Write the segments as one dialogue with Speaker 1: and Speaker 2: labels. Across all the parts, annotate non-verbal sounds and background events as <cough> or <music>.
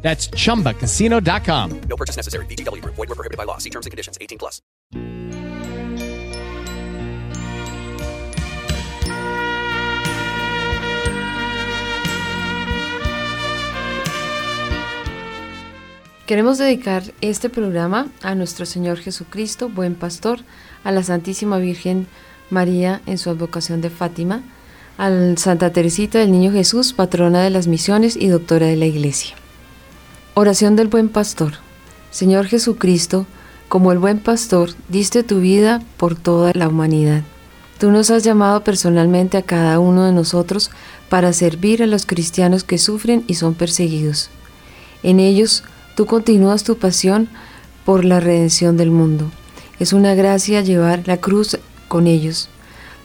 Speaker 1: That's chumbacasino.com.
Speaker 2: No purchase necessary. VGW Group. Void were prohibited by law. See terms and conditions. 18 plus.
Speaker 3: Queremos dedicar este programa a nuestro Señor Jesucristo, buen pastor, a la Santísima Virgen María en su advocación de Fátima, a Santa Teresita del Niño Jesús, patrona de las misiones y doctora de la Iglesia. Oración del buen pastor. Señor Jesucristo, como el buen pastor, diste tu vida por toda la humanidad. Tú nos has llamado personalmente a cada uno de nosotros para servir a los cristianos que sufren y son perseguidos. En ellos, tú continúas tu pasión por la redención del mundo. Es una gracia llevar la cruz con ellos.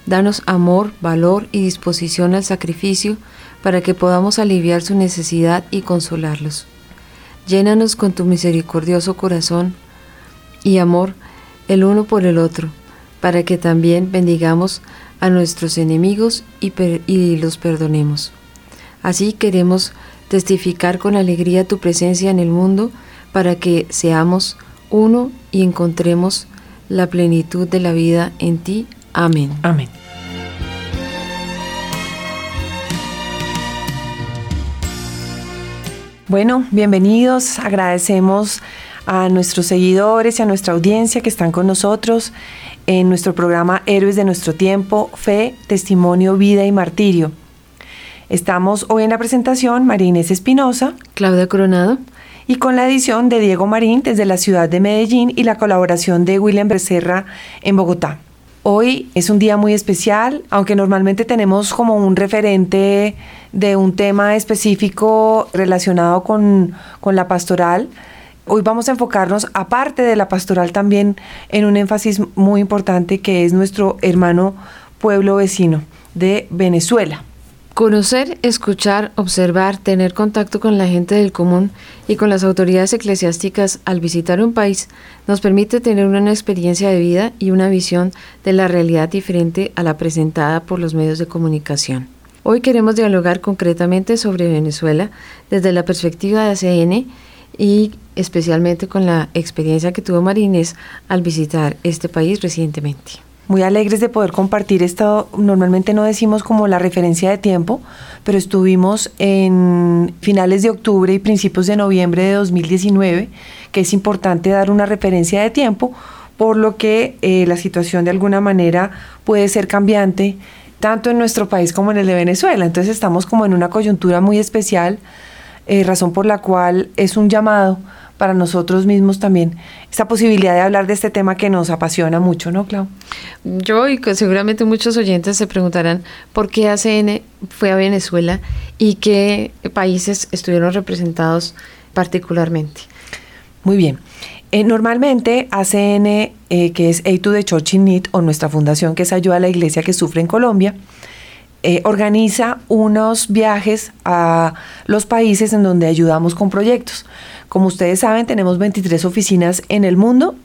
Speaker 3: Danos amor, valor y disposición al sacrificio para que podamos aliviar su necesidad y consolarlos. Llénanos con tu misericordioso corazón y amor el uno por el otro, para que también bendigamos a nuestros enemigos y, los perdonemos. Así queremos testificar con alegría tu presencia en el mundo, para que seamos uno y encontremos la plenitud de la vida en ti. Amén.
Speaker 4: Amén. Bueno, bienvenidos. Agradecemos a nuestros seguidores y a nuestra audiencia que están con nosotros en nuestro programa Héroes de nuestro tiempo, Fe, Testimonio, Vida y Martirio. Estamos hoy en la presentación María Inés Espinosa,
Speaker 3: Claudia Coronado
Speaker 4: y con la edición de Diego Marín desde la ciudad de Medellín y la colaboración de William Becerra en Bogotá. Hoy es un día muy especial, aunque normalmente tenemos como un referente de un tema específico relacionado con, con la pastoral. Hoy vamos a enfocarnos, aparte de la pastoral, también en un énfasis muy importante que es nuestro hermano pueblo vecino de Venezuela.
Speaker 3: Conocer, escuchar, observar, tener contacto con la gente del común y con las autoridades eclesiásticas al visitar un país nos permite tener una experiencia de vida y una visión de la realidad diferente a la presentada por los medios de comunicación. Hoy queremos dialogar concretamente sobre Venezuela desde la perspectiva de ACN y especialmente con la experiencia que tuvo Marines al visitar este país recientemente
Speaker 4: muy alegres de poder compartir esto. Normalmente no decimos como la referencia de tiempo, pero estuvimos en finales de octubre y principios de noviembre de 2019, que es importante dar una referencia de tiempo, por lo que eh, la situación de alguna manera puede ser cambiante tanto en nuestro país como en el de Venezuela. Entonces estamos como en una coyuntura muy especial, eh, razón por la cual es un llamado para nosotros mismos también esta posibilidad de hablar de este tema que nos apasiona mucho, ¿no, Clau?
Speaker 3: Yo y seguramente muchos oyentes se preguntarán por qué ACN fue a Venezuela y qué países estuvieron representados particularmente.
Speaker 4: Muy bien. Eh, normalmente ACN, eh, que es Aid to the Church in Need, o nuestra fundación que es Ayuda a la Iglesia que Sufre en Colombia, eh, organiza unos viajes a los países en donde ayudamos con proyectos. Como ustedes saben, tenemos 23 oficinas en el mundo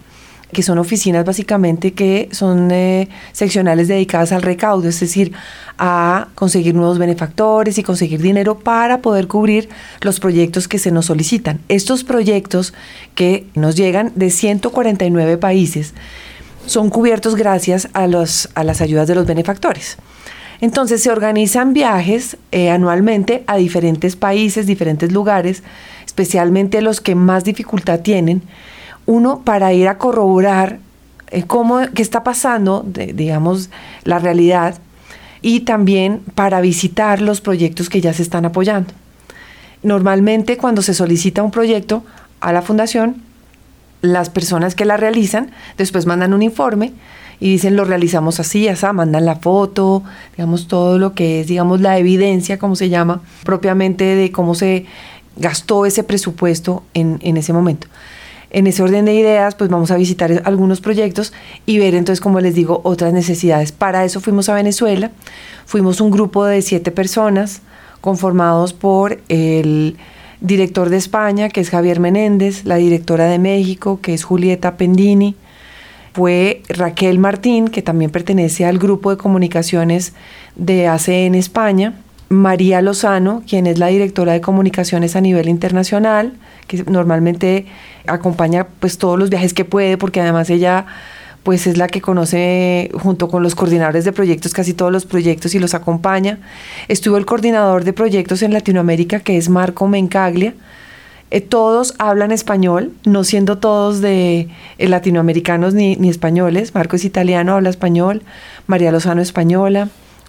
Speaker 4: que son oficinas básicamente que son eh, seccionales dedicadas al recaudo, es decir, a conseguir nuevos benefactores y conseguir dinero para poder cubrir los proyectos que se nos solicitan. Estos proyectos que nos llegan de 149 países son cubiertos gracias a, los, a las ayudas de los benefactores. Entonces se organizan viajes eh, anualmente a diferentes países, diferentes lugares, especialmente los que más dificultad tienen, uno para ir a corroborar eh, cómo, qué está pasando, digamos, la realidad, y también para visitar los proyectos que ya se están apoyando. Normalmente cuando se solicita un proyecto a la fundación, las personas que la realizan después mandan un informe y dicen lo realizamos así, así, mandan la foto, digamos todo lo que es, digamos la evidencia, como se llama, propiamente de cómo se gastó ese presupuesto en, ese momento. en ese orden de ideas, pues vamos a visitar algunos proyectos y ver entonces, como les digo, otras necesidades. Para eso fuimos a Venezuela, fuimos un grupo de siete personas conformados por el director de España, que es Javier Menéndez, la directora de México, que es Julieta Pendini, fue Raquel Martín, que también pertenece al grupo de comunicaciones de ACN España, María Lozano, quien es la directora de comunicaciones a nivel internacional, que normalmente acompaña pues todos los viajes que puede, porque además ella pues es la que conoce junto con los coordinadores de proyectos casi todos los proyectos y los acompaña. Estuvo el coordinador de proyectos en Latinoamérica, que es Marco Mencaglia. Eh, todos hablan español, no siendo todos de eh, latinoamericanos ni, ni españoles. Marco es italiano, habla español. María Lozano española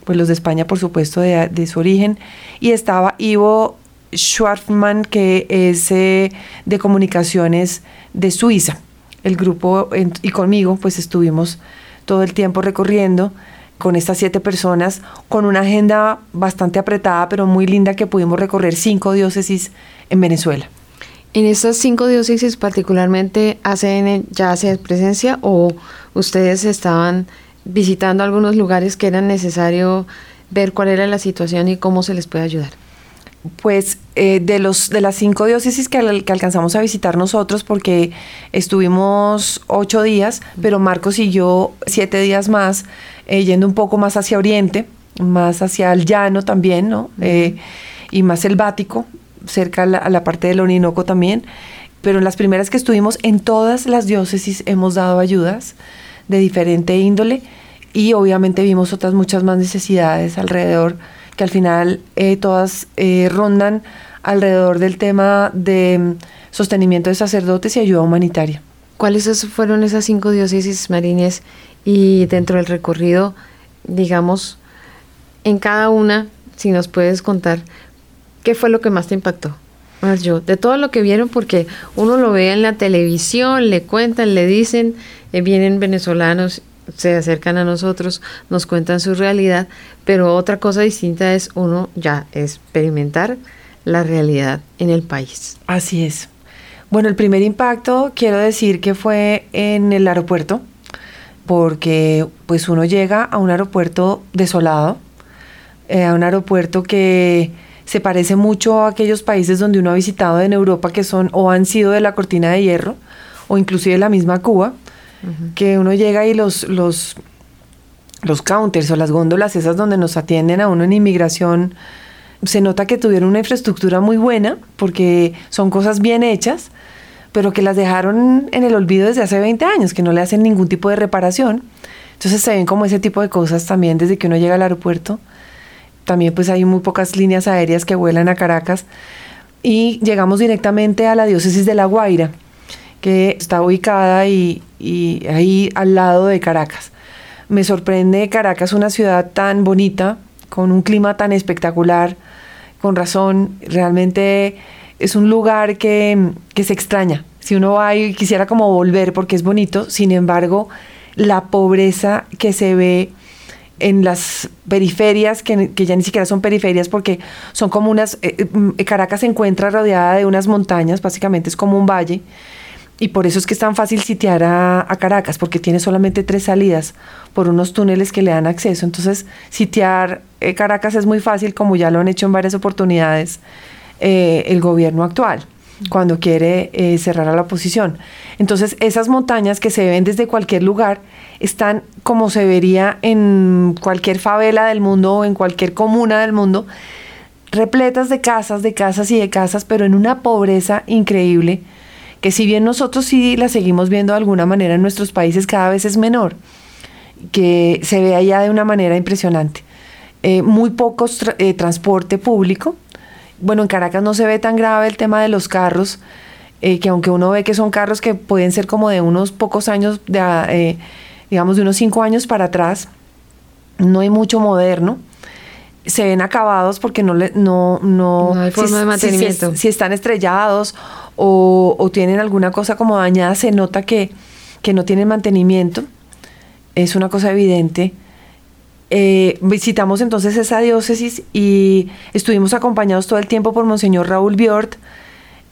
Speaker 4: pues los de España, por supuesto, de, su origen. Y estaba Ivo Schwartzman, que es eh, de comunicaciones de Suiza. El grupo y conmigo, pues estuvimos todo el tiempo recorriendo con estas siete personas, con una agenda bastante apretada, pero muy linda, que pudimos recorrer cinco diócesis en Venezuela.
Speaker 3: En estas cinco diócesis particularmente, ¿ACN ya hace presencia o ustedes estaban visitando algunos lugares que era necesario ver cuál era la situación y cómo se les puede ayudar?
Speaker 4: Pues eh, de los de las cinco diócesis que, alcanzamos a visitar nosotros, porque estuvimos ocho días, pero Marcos siguió siete días más, eh, yendo un poco más hacia Oriente, más hacia el llano también, ¿no? Eh, y más selvático, cerca a la, a la parte del Orinoco también. Pero en las primeras que estuvimos, en todas las diócesis hemos dado ayudas de diferente índole y obviamente vimos otras muchas más necesidades alrededor que al final eh, todas eh, rondan alrededor del tema de mm, sostenimiento de sacerdotes y ayuda humanitaria.
Speaker 3: ¿Cuáles fueron esas cinco diócesis marines y dentro del recorrido, digamos, en cada una, si nos puedes contar, qué fue lo que más te impactó? yo, de todo lo que vieron, porque uno lo ve en la televisión, le cuentan, le dicen, eh, vienen venezolanos, se acercan a nosotros, nos cuentan su realidad, pero otra cosa distinta es uno ya experimentar la realidad en el país.
Speaker 4: Así es. Bueno, el primer impacto quiero decir que fue en el aeropuerto, porque pues uno llega a un aeropuerto desolado, eh, a un aeropuerto que se parece mucho a aquellos países donde uno ha visitado en Europa que son o han sido de la cortina de hierro o inclusive la misma Cuba que uno llega y los, los, los counters o las góndolas, esas donde nos atienden a uno en inmigración, se nota que tuvieron una infraestructura muy buena, porque son cosas bien hechas, pero que las dejaron en el olvido desde hace 20 años, que no le hacen ningún tipo de reparación. Entonces se ven como ese tipo de cosas también desde que uno llega al aeropuerto. También pues hay muy pocas líneas aéreas que vuelan a Caracas. Y llegamos directamente a la diócesis de La Guaira que está ubicada y, ahí al lado de Caracas. Me sorprende Caracas, una ciudad tan bonita, con un clima tan espectacular, con razón, realmente es un lugar que, que se extraña. Si uno va y quisiera como volver porque es bonito, sin embargo, la pobreza que se ve en las periferias, que, ya ni siquiera son periferias porque son como unas, eh, eh, Caracas se encuentra rodeada de unas montañas, básicamente es como un valle, y por eso es que es tan fácil sitiar a, Caracas, porque tiene solamente tres salidas por unos túneles que le dan acceso. Entonces, sitiar eh, Caracas es muy fácil, como ya lo han hecho en varias oportunidades eh, el gobierno actual, cuando quiere eh, cerrar a la oposición. Entonces, esas montañas que se ven desde cualquier lugar están como se vería en cualquier favela del mundo o en cualquier comuna del mundo, repletas de casas, de casas y de casas, pero en una pobreza increíble que si bien nosotros sí la seguimos viendo de alguna manera en nuestros países, cada vez es menor, que se ve allá de una manera impresionante. Eh, muy poco eh, transporte público. Bueno, en Caracas no se ve tan grave el tema de los carros, eh, que aunque uno ve que son carros que pueden ser como de unos pocos años, de, digamos de unos cinco años para atrás, no hay mucho moderno se ven acabados porque no le, no, no,
Speaker 3: hay forma de mantenimiento.
Speaker 4: Si, están estrellados o, tienen alguna cosa como dañada, se nota que, que no tienen mantenimiento. Es una cosa evidente. Eh, visitamos entonces esa diócesis y estuvimos acompañados todo el tiempo por Monseñor Raúl Biort,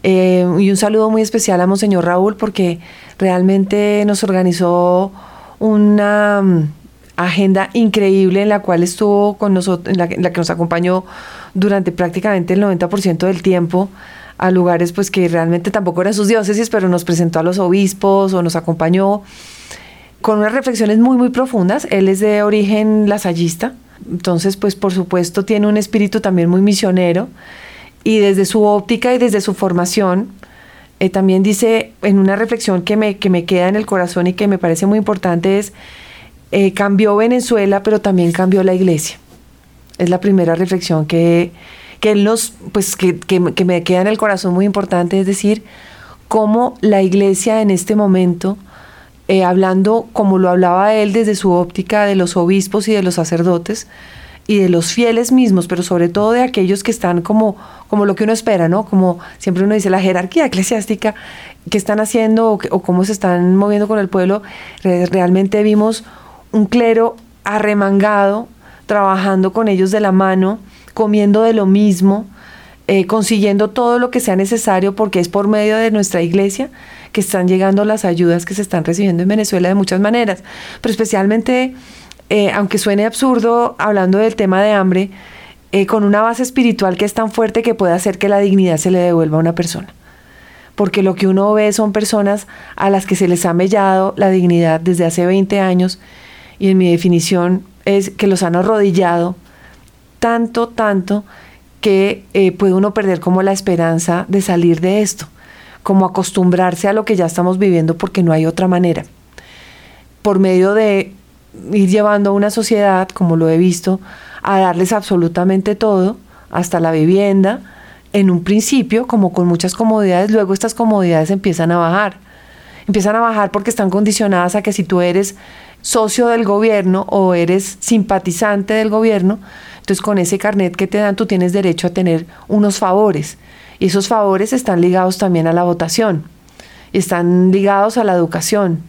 Speaker 4: Eh, y un saludo muy especial a Monseñor Raúl porque realmente nos organizó una mm, agenda increíble en la cual estuvo con nosotros, en la, en la que nos acompañó durante prácticamente el 90% del tiempo a lugares pues que realmente tampoco eran sus diócesis, pero nos presentó a los obispos o nos acompañó con unas reflexiones muy muy profundas. Él es de origen lasallista, entonces pues por supuesto tiene un espíritu también muy misionero y desde su óptica y desde su formación eh, también dice en una reflexión que me, que me queda en el corazón y que me parece muy importante es eh, cambió Venezuela pero también cambió la iglesia. Es la primera reflexión que que nos, pues que, que, me queda en el corazón muy importante, es decir, cómo la iglesia en este momento, eh, hablando como lo hablaba él desde su óptica de los obispos y de los sacerdotes, y de los fieles mismos, pero sobre todo de aquellos que están como, como lo que uno espera, ¿no? Como siempre uno dice, la jerarquía eclesiástica, ¿qué están haciendo o, cómo se están moviendo con el pueblo? Realmente vimos un clero arremangado, trabajando con ellos de la mano, comiendo de lo mismo, eh, consiguiendo todo lo que sea necesario, porque es por medio de nuestra iglesia que están llegando las ayudas que se están recibiendo en Venezuela de muchas maneras. Pero especialmente, eh, aunque suene absurdo hablando del tema de hambre, eh, con una base espiritual que es tan fuerte que puede hacer que la dignidad se le devuelva a una persona. Porque lo que uno ve son personas a las que se les ha mellado la dignidad desde hace 20 años y en mi definición es que los han arrodillado tanto, tanto que eh, puede uno perder como la esperanza de salir de esto, como acostumbrarse a lo que ya estamos viviendo porque no hay otra manera. Por medio de ir llevando a una sociedad, como lo he visto, a darles absolutamente todo, hasta la vivienda, en un principio, como con muchas comodidades, luego estas comodidades empiezan a bajar. Empiezan a bajar porque están condicionadas a que si tú eres socio del gobierno o eres simpatizante del gobierno, entonces con ese carnet que te dan tú tienes derecho a tener unos favores. Y esos favores están ligados también a la votación, están ligados a la educación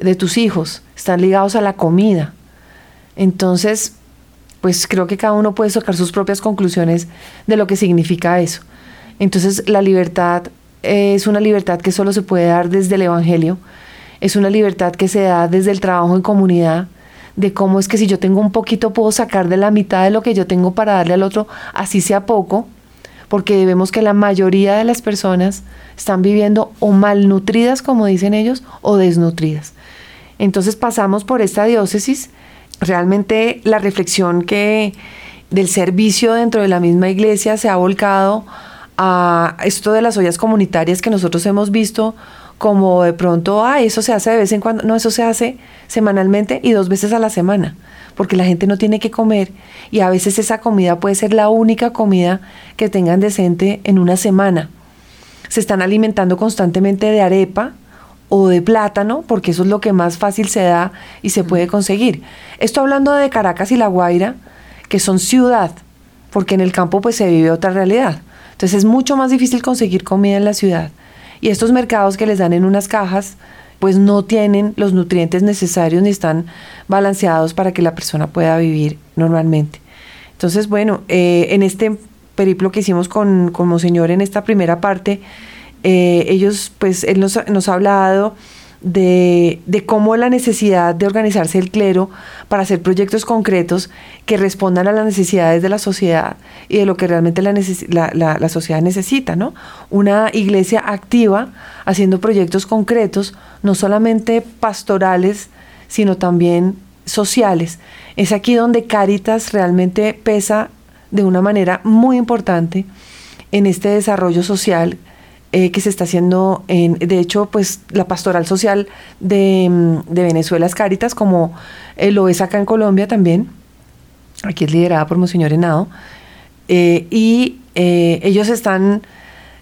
Speaker 4: de tus hijos, están ligados a la comida. Entonces, pues creo que cada uno puede sacar sus propias conclusiones de lo que significa eso. Entonces, la libertad es una libertad que solo se puede dar desde el Evangelio, es una libertad que se da desde el trabajo en comunidad, de cómo es que si yo tengo un poquito puedo sacar de la mitad de lo que yo tengo para darle al otro, así sea poco, porque vemos que la mayoría de las personas están viviendo o malnutridas, como dicen ellos, o desnutridas. Entonces pasamos por esta diócesis, realmente la reflexión que del servicio dentro de la misma iglesia se ha volcado a esto de las ollas comunitarias que nosotros hemos visto como de pronto, ah, eso se hace de vez en cuando, no, eso se hace semanalmente y dos veces a la semana, porque la gente no tiene que comer y a veces esa comida puede ser la única comida que tengan decente en una semana. Se están alimentando constantemente de arepa o de plátano, porque eso es lo que más fácil se da y se puede conseguir. Esto hablando de Caracas y La Guaira, que son ciudad, porque en el campo pues se vive otra realidad. Entonces es mucho más difícil conseguir comida en la ciudad. Y estos mercados que les dan en unas cajas, pues no tienen los nutrientes necesarios ni están balanceados para que la persona pueda vivir normalmente. Entonces, bueno, eh, en este periplo que hicimos con, con Monseñor en esta primera parte, eh, ellos, pues, él nos, nos ha hablado de, cómo la necesidad de organizarse el clero para hacer proyectos concretos que respondan a las necesidades de la sociedad y de lo que realmente la, la, sociedad necesita, ¿no? Una iglesia activa haciendo proyectos concretos, no solamente pastorales, sino también sociales. Es aquí donde Caritas realmente pesa de una manera muy importante en este desarrollo social eh, que se está haciendo, en, de hecho, pues la pastoral social de, mm, de Venezuela es Caritas, como eh, lo es acá en Colombia también. Aquí es liderada por Monseñor Henao. Eh, y ellos están,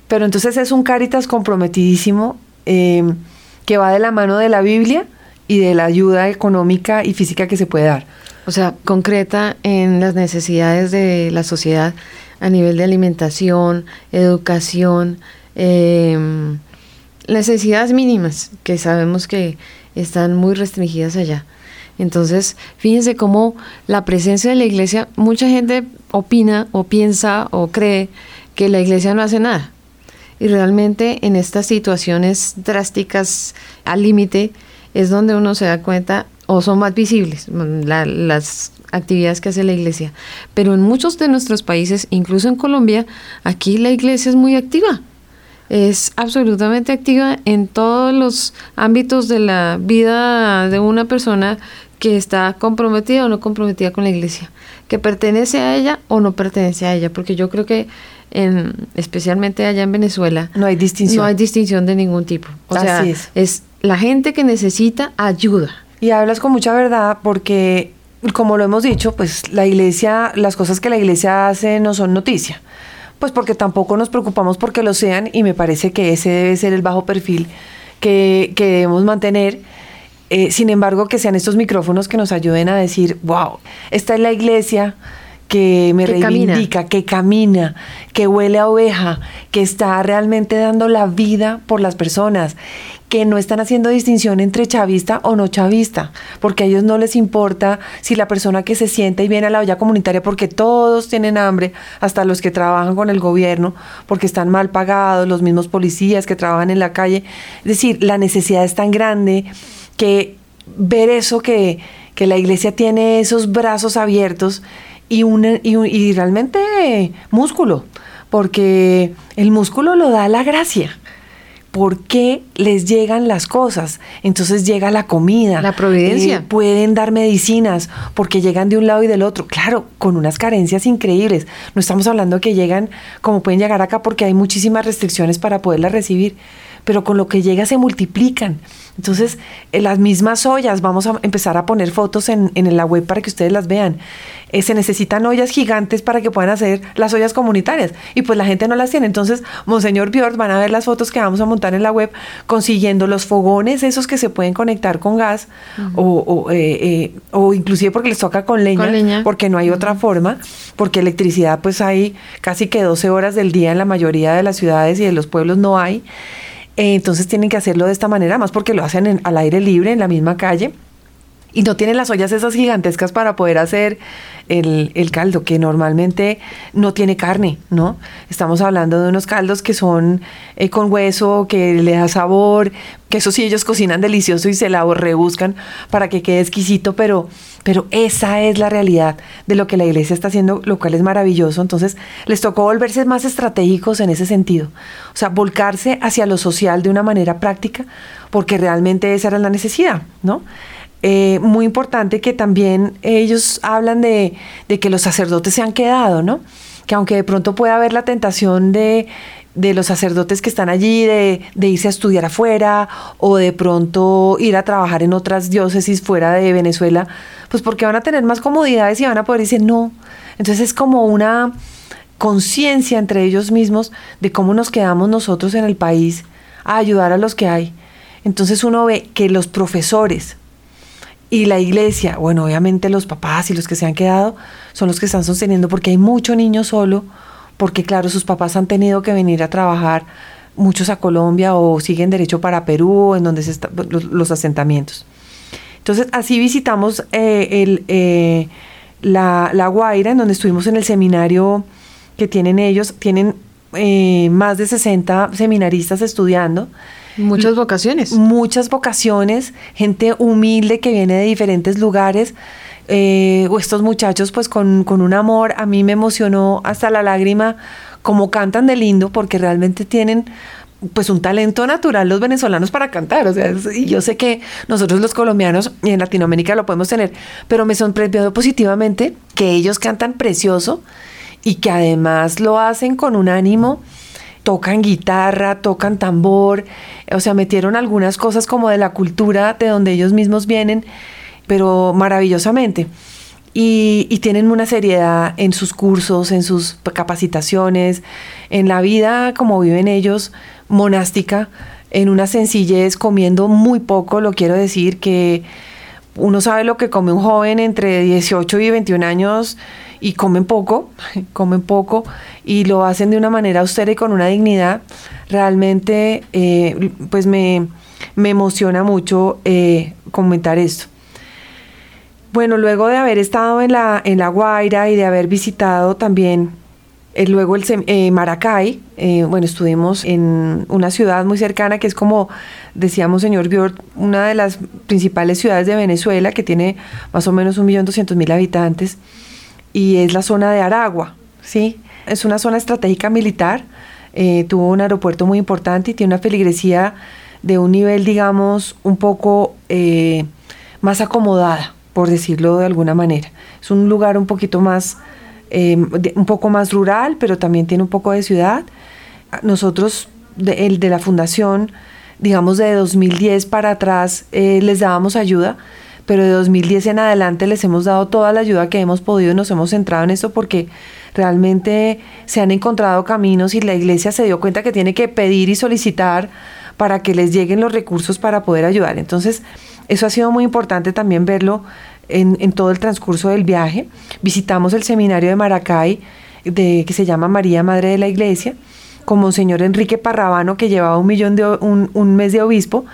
Speaker 4: pero entonces es un Caritas comprometidísimo que va de la mano de la Biblia y de la ayuda económica y física que se puede dar.
Speaker 3: O sea, concreta en las necesidades de la sociedad a nivel de alimentación, educación, eh, necesidades mínimas que sabemos que están muy restringidas allá. Entonces, fíjense cómo la presencia de la iglesia, mucha gente opina o piensa o cree que la iglesia no hace nada. Y realmente en estas situaciones drásticas al límite es donde uno se da cuenta o son más visibles las actividades que hace la iglesia. Pero en muchos de nuestros países, incluso en Colombia, aquí la iglesia es muy activa. Es absolutamente activa en todos los ámbitos de la vida de una persona que está comprometida o no comprometida con la iglesia, que pertenece a ella o no pertenece a ella, porque yo creo que en, especialmente allá en Venezuela
Speaker 4: no hay distinción,
Speaker 3: no hay distinción de ningún tipo. O sea, es. es la gente que necesita ayuda.
Speaker 4: Y hablas con mucha verdad porque, como lo hemos dicho, pues la iglesia, las cosas que la iglesia hace no son noticia. Pues porque tampoco nos preocupamos porque lo sean y me parece que ese debe ser el bajo perfil que, que debemos mantener. Eh, sin embargo, que sean estos micrófonos que nos ayuden a decir, wow, esta es la iglesia que me reivindica, que camina, que huele a oveja, que está realmente dando la vida por las personas, que no están haciendo distinción entre chavista o no chavista, porque a ellos no les importa si la persona que se sienta y viene a la olla comunitaria, porque todos tienen hambre, hasta los que trabajan con el gobierno, porque están mal pagados, los mismos policías que trabajan en la calle. Es decir, la necesidad es tan grande que ver eso que, la iglesia tiene esos brazos abiertos y, y, realmente músculo, porque el músculo lo da la gracia. ¿Por qué les llegan las cosas? Entonces llega la comida.
Speaker 3: La providencia.
Speaker 4: Eh, pueden dar medicinas porque llegan de un lado y del otro. Claro, con unas carencias increíbles. No estamos hablando que llegan como pueden llegar acá porque hay muchísimas restricciones para poderlas recibir pero con lo que llega se multiplican. Entonces, en las mismas ollas, vamos a empezar a poner fotos en, en la web para que ustedes las vean. Eh, se necesitan ollas gigantes para que puedan hacer las ollas comunitarias y pues la gente no las tiene. Entonces, Monseñor Biord, van a ver las fotos que vamos a montar en la web consiguiendo los fogones, esos que se pueden conectar con gas o, eh, eh, o, inclusive porque les toca con leña, porque no hay otra forma, porque electricidad pues hay casi que 12 horas del día en la mayoría de las ciudades y de los pueblos no hay. Entonces tienen que hacerlo de esta manera, más porque lo hacen al aire libre, en la misma calle. Y no tienen las ollas esas gigantescas para poder hacer el, caldo, que normalmente no tiene carne, ¿no? Estamos hablando de unos caldos que son eh, con hueso, que le da sabor, que eso sí ellos cocinan delicioso y se la rebuscan para que quede exquisito, pero, pero esa es la realidad de lo que la iglesia está haciendo, lo cual es maravilloso. Entonces les tocó volverse más estratégicos en ese sentido, o sea, volcarse hacia lo social de una manera práctica, porque realmente esa era la necesidad, ¿no? Eh, muy importante que también ellos hablan de, que los sacerdotes se han quedado, ¿no? Que aunque de pronto pueda haber la tentación de, los sacerdotes que están allí, de, irse a estudiar afuera o de pronto ir a trabajar en otras diócesis fuera de Venezuela, pues porque van a tener más comodidades y van a poder decir no. Entonces es como una conciencia entre ellos mismos de cómo nos quedamos nosotros en el país a ayudar a los que hay. Entonces uno ve que los profesores, y la iglesia, bueno, obviamente los papás y los que se han quedado son los que están sosteniendo porque hay mucho niño solo, porque claro, sus papás han tenido que venir a trabajar, muchos a Colombia o siguen derecho para Perú, en donde se están los, asentamientos. Entonces, así visitamos eh, el, eh, la, la, Guaira, en donde estuvimos en el seminario que tienen ellos. Tienen eh, más de 60 seminaristas estudiando.
Speaker 3: Muchas vocaciones.
Speaker 4: Muchas vocaciones, gente humilde que viene de diferentes lugares. Eh, estos muchachos pues con, un amor, a mí me emocionó hasta la lágrima como cantan de lindo porque realmente tienen pues un talento natural los venezolanos para cantar, o sea, y yo sé que nosotros los colombianos y en Latinoamérica lo podemos tener, pero me sorprendió positivamente que ellos cantan precioso y que además lo hacen con un ánimo tocan guitarra, tocan tambor, o sea, metieron algunas cosas como de la cultura de donde ellos mismos vienen, pero maravillosamente. Y, tienen una seriedad en sus cursos, en sus capacitaciones, en la vida como viven ellos, monástica, en una sencillez, comiendo muy poco, lo quiero decir, que uno sabe lo que come un joven entre 18 y 21 años y comen poco, <laughs> comen poco y lo hacen de una manera austera y con una dignidad, realmente eh, pues me, emociona mucho eh, comentar esto. Bueno, luego de haber estado en la, en la Guaira y de haber visitado también Eh, luego el Maracay, bueno, estuvimos en una ciudad muy cercana que es como decíamos señor Biort, una de las principales ciudades de Venezuela que tiene más o menos 1.200.000 habitantes y es la zona de Aragua, ¿sí? Es una zona estratégica militar, tuvo un aeropuerto muy importante y tiene una feligresía de un nivel, digamos, un poco más acomodada, por decirlo de alguna manera. Es un lugar un poquito más Em, un poco más rural, pero también tiene un poco de ciudad. Nosotros, de, el de la fundación, digamos de 2010 para atrás, eh, les dábamos ayuda, pero de 2010 en adelante les hemos dado toda la ayuda que hemos podido y nos hemos centrado en eso porque realmente se han encontrado caminos y la iglesia se dio cuenta que tiene que pedir y solicitar para que les lleguen los recursos para poder ayudar. Entonces, eso ha sido muy importante también verlo en, todo el transcurso del viaje. Visitamos el seminario de Maracay, de, que se llama María Madre de la Iglesia, con Monseñor Enrique Parrabano, que llevaba un, millón de, un, mes de obispo.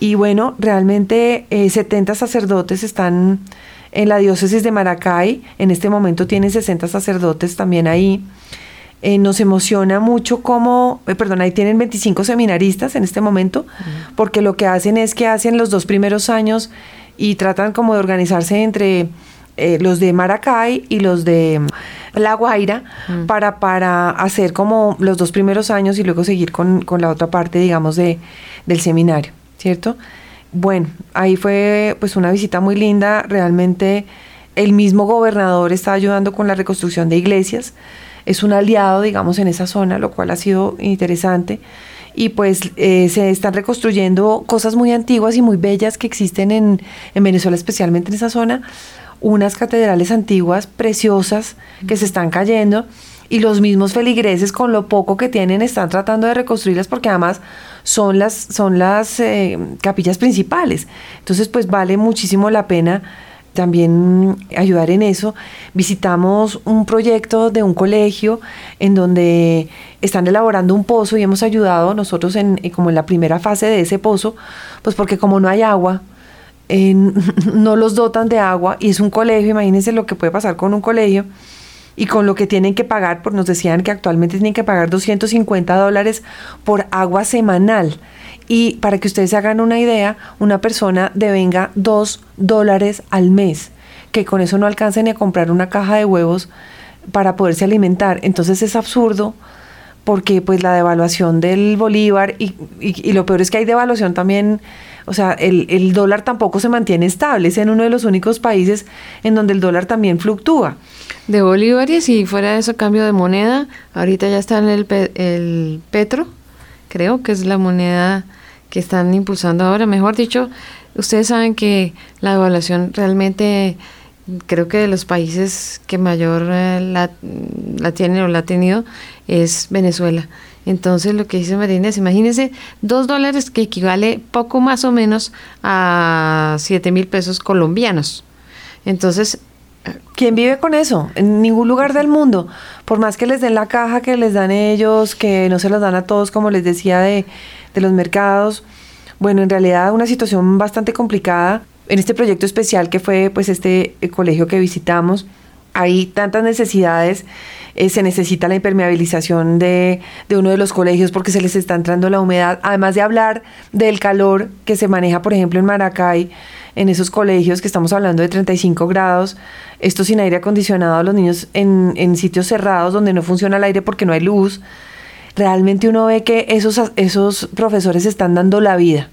Speaker 4: Y bueno, realmente 70 eh, sacerdotes están en la diócesis de Maracay. En este momento tienen 60 sacerdotes también ahí. Eh, nos emociona mucho como, eh, perdón, ahí tienen 25 seminaristas en este momento, porque lo que hacen es que hacen los dos primeros años y tratan como de organizarse entre eh, los de Maracay y los de La Guaira mm. para, para hacer como los dos primeros años y luego seguir con, la otra parte, digamos, de, del seminario, ¿cierto? Bueno, ahí fue pues una visita muy linda, realmente el mismo gobernador está ayudando con la reconstrucción de iglesias, es un aliado, digamos, en esa zona, lo cual ha sido interesante. Y pues eh, se están reconstruyendo cosas muy antiguas y muy bellas que existen en, Venezuela, especialmente en esa zona, unas catedrales antiguas preciosas que se están cayendo. Y los mismos feligreses con lo poco que tienen están tratando de reconstruirlas porque además son las, son las eh, capillas principales. Entonces pues vale muchísimo la pena también ayudar en eso. Visitamos un proyecto de un colegio en donde están elaborando un pozo y hemos ayudado nosotros en, como en la primera fase de ese pozo, pues porque como no hay agua, <laughs> no los dotan de agua y es un colegio, imagínense lo que puede pasar con un colegio y con lo que tienen que pagar, pues nos decían que actualmente tienen que pagar 250 dólares por agua semanal. Y para que ustedes se hagan una idea, una persona devenga 2 dólares al mes, que con eso no alcancen ni a comprar una caja de huevos para poderse alimentar. Entonces es absurdo porque pues la devaluación del bolívar y, y, lo peor es que hay devaluación también, o sea, el, el, dólar tampoco se mantiene estable, es en uno de los únicos países en donde el dólar también fluctúa.
Speaker 3: De bolívares y fuera de eso cambio de moneda, ahorita ya está en el, el petro, creo que es la moneda que están impulsando ahora. Mejor dicho, ustedes saben que la devaluación realmente creo que de los países que mayor eh, la, la tienen o la ha tenido es Venezuela. Entonces lo que dice Marina es, imagínense, dos dólares que equivale poco más o menos a siete mil pesos colombianos. Entonces...
Speaker 4: ¿Quién vive con eso? En ningún lugar del mundo. Por más que les den la caja que les dan ellos, que no se los dan a todos, como les decía, de, de los mercados. Bueno, en realidad una situación bastante complicada. En este proyecto especial que fue pues este eh, colegio que visitamos, hay tantas necesidades, eh, se necesita la impermeabilización de, de, uno de los colegios porque se les está entrando la humedad, además de hablar del calor que se maneja, por ejemplo, en Maracay, en esos colegios que estamos hablando de 35 grados, esto sin aire acondicionado, los niños en, en sitios cerrados donde no funciona el aire porque no hay luz, realmente uno ve que esos, esos profesores están dando la vida.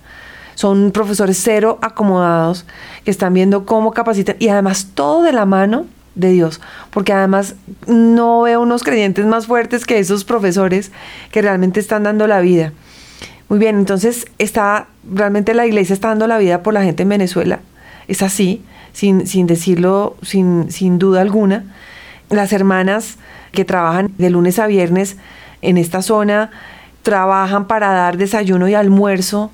Speaker 4: Son profesores cero acomodados que están viendo cómo capacitar y además todo de la mano de Dios, porque además no veo unos creyentes más fuertes que esos profesores que realmente están dando la vida. Muy bien, entonces está realmente la iglesia está dando la vida por la gente en Venezuela. Es así, sin, sin decirlo sin, sin duda alguna. Las hermanas que trabajan de lunes a viernes en esta zona trabajan para dar desayuno y almuerzo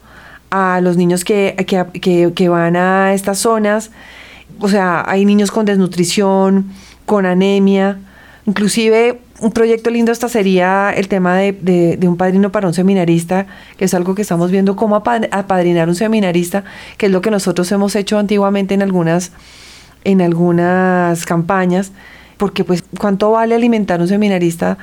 Speaker 4: a los niños que, que, van a estas zonas. O sea, hay niños con desnutrición, con anemia. Inclusive un proyecto lindo hasta sería el tema de, de, un padrino para un seminarista, que es algo que estamos viendo cómo apadrinar un seminarista, que es lo que nosotros hemos hecho antiguamente en algunas, en algunas campañas porque pues cuánto vale alimentar un seminarista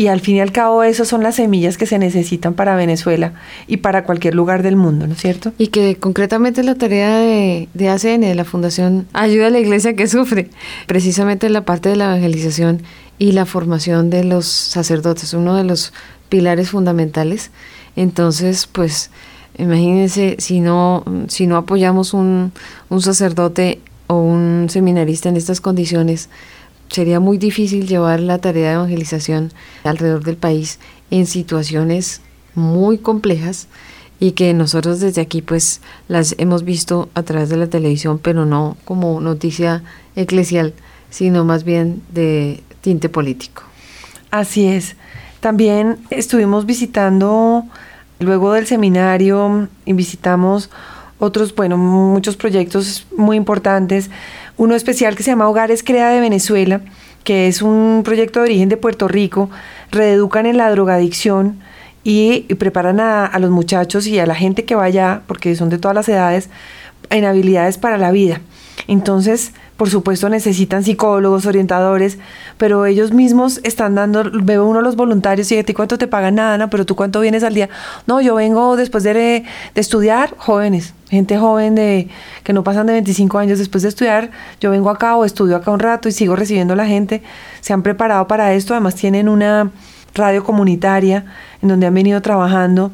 Speaker 4: y al fin y al cabo esas son las semillas que se necesitan para Venezuela y para cualquier lugar del mundo, ¿no es cierto?
Speaker 3: Y que concretamente la tarea de, de ACN, de la Fundación Ayuda a la Iglesia que Sufre, precisamente en la parte de la evangelización y la formación de los sacerdotes, uno de los pilares fundamentales. Entonces, pues, imagínense si no, si no apoyamos un, un sacerdote o un seminarista en estas condiciones, sería muy difícil llevar la tarea de evangelización alrededor del país en situaciones muy complejas y que nosotros desde aquí pues las hemos visto a través de la televisión, pero no como noticia eclesial, sino más bien de tinte político.
Speaker 4: Así es. También estuvimos visitando, luego del seminario, y visitamos otros, bueno, muchos proyectos muy importantes. Uno especial que se llama Hogares Crea de Venezuela, que es un proyecto de origen de Puerto Rico. Reeducan en la drogadicción y, preparan a, a los muchachos y a la gente que vaya, porque son de todas las edades, en habilidades para la vida. Entonces, por supuesto, necesitan psicólogos, orientadores, pero ellos mismos están dando, veo uno de los voluntarios y a ti cuánto te pagan nada, ¿no? pero tú cuánto vienes al día. No, yo vengo después de, de estudiar, jóvenes, gente joven de que no pasan de 25 años después de estudiar, yo vengo acá o estudio acá un rato y sigo recibiendo a la gente. Se han preparado para esto, además tienen una radio comunitaria en donde han venido trabajando,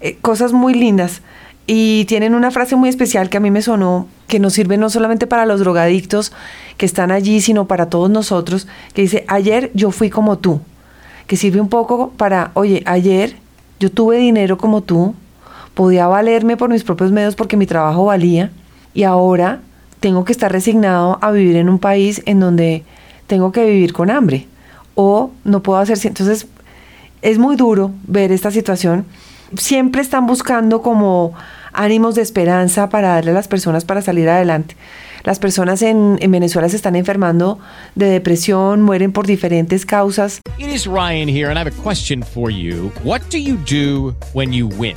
Speaker 4: eh, cosas muy lindas. Y tienen una frase muy especial que a mí me sonó, que nos sirve no solamente para los drogadictos que están allí, sino para todos nosotros, que dice, ayer yo fui como tú, que sirve un poco para, oye, ayer yo tuve dinero como tú, podía valerme por mis propios medios porque mi trabajo valía, y ahora tengo que estar resignado a vivir en un país en donde tengo que vivir con hambre, o no puedo hacer... Entonces, es muy duro ver esta situación. Siempre están buscando como ánimos de esperanza para darle a las personas para salir adelante. Las personas en, en, Venezuela se están enfermando de depresión, mueren por diferentes causas.
Speaker 1: It is Ryan here and I have a question for you. What do you do when you win?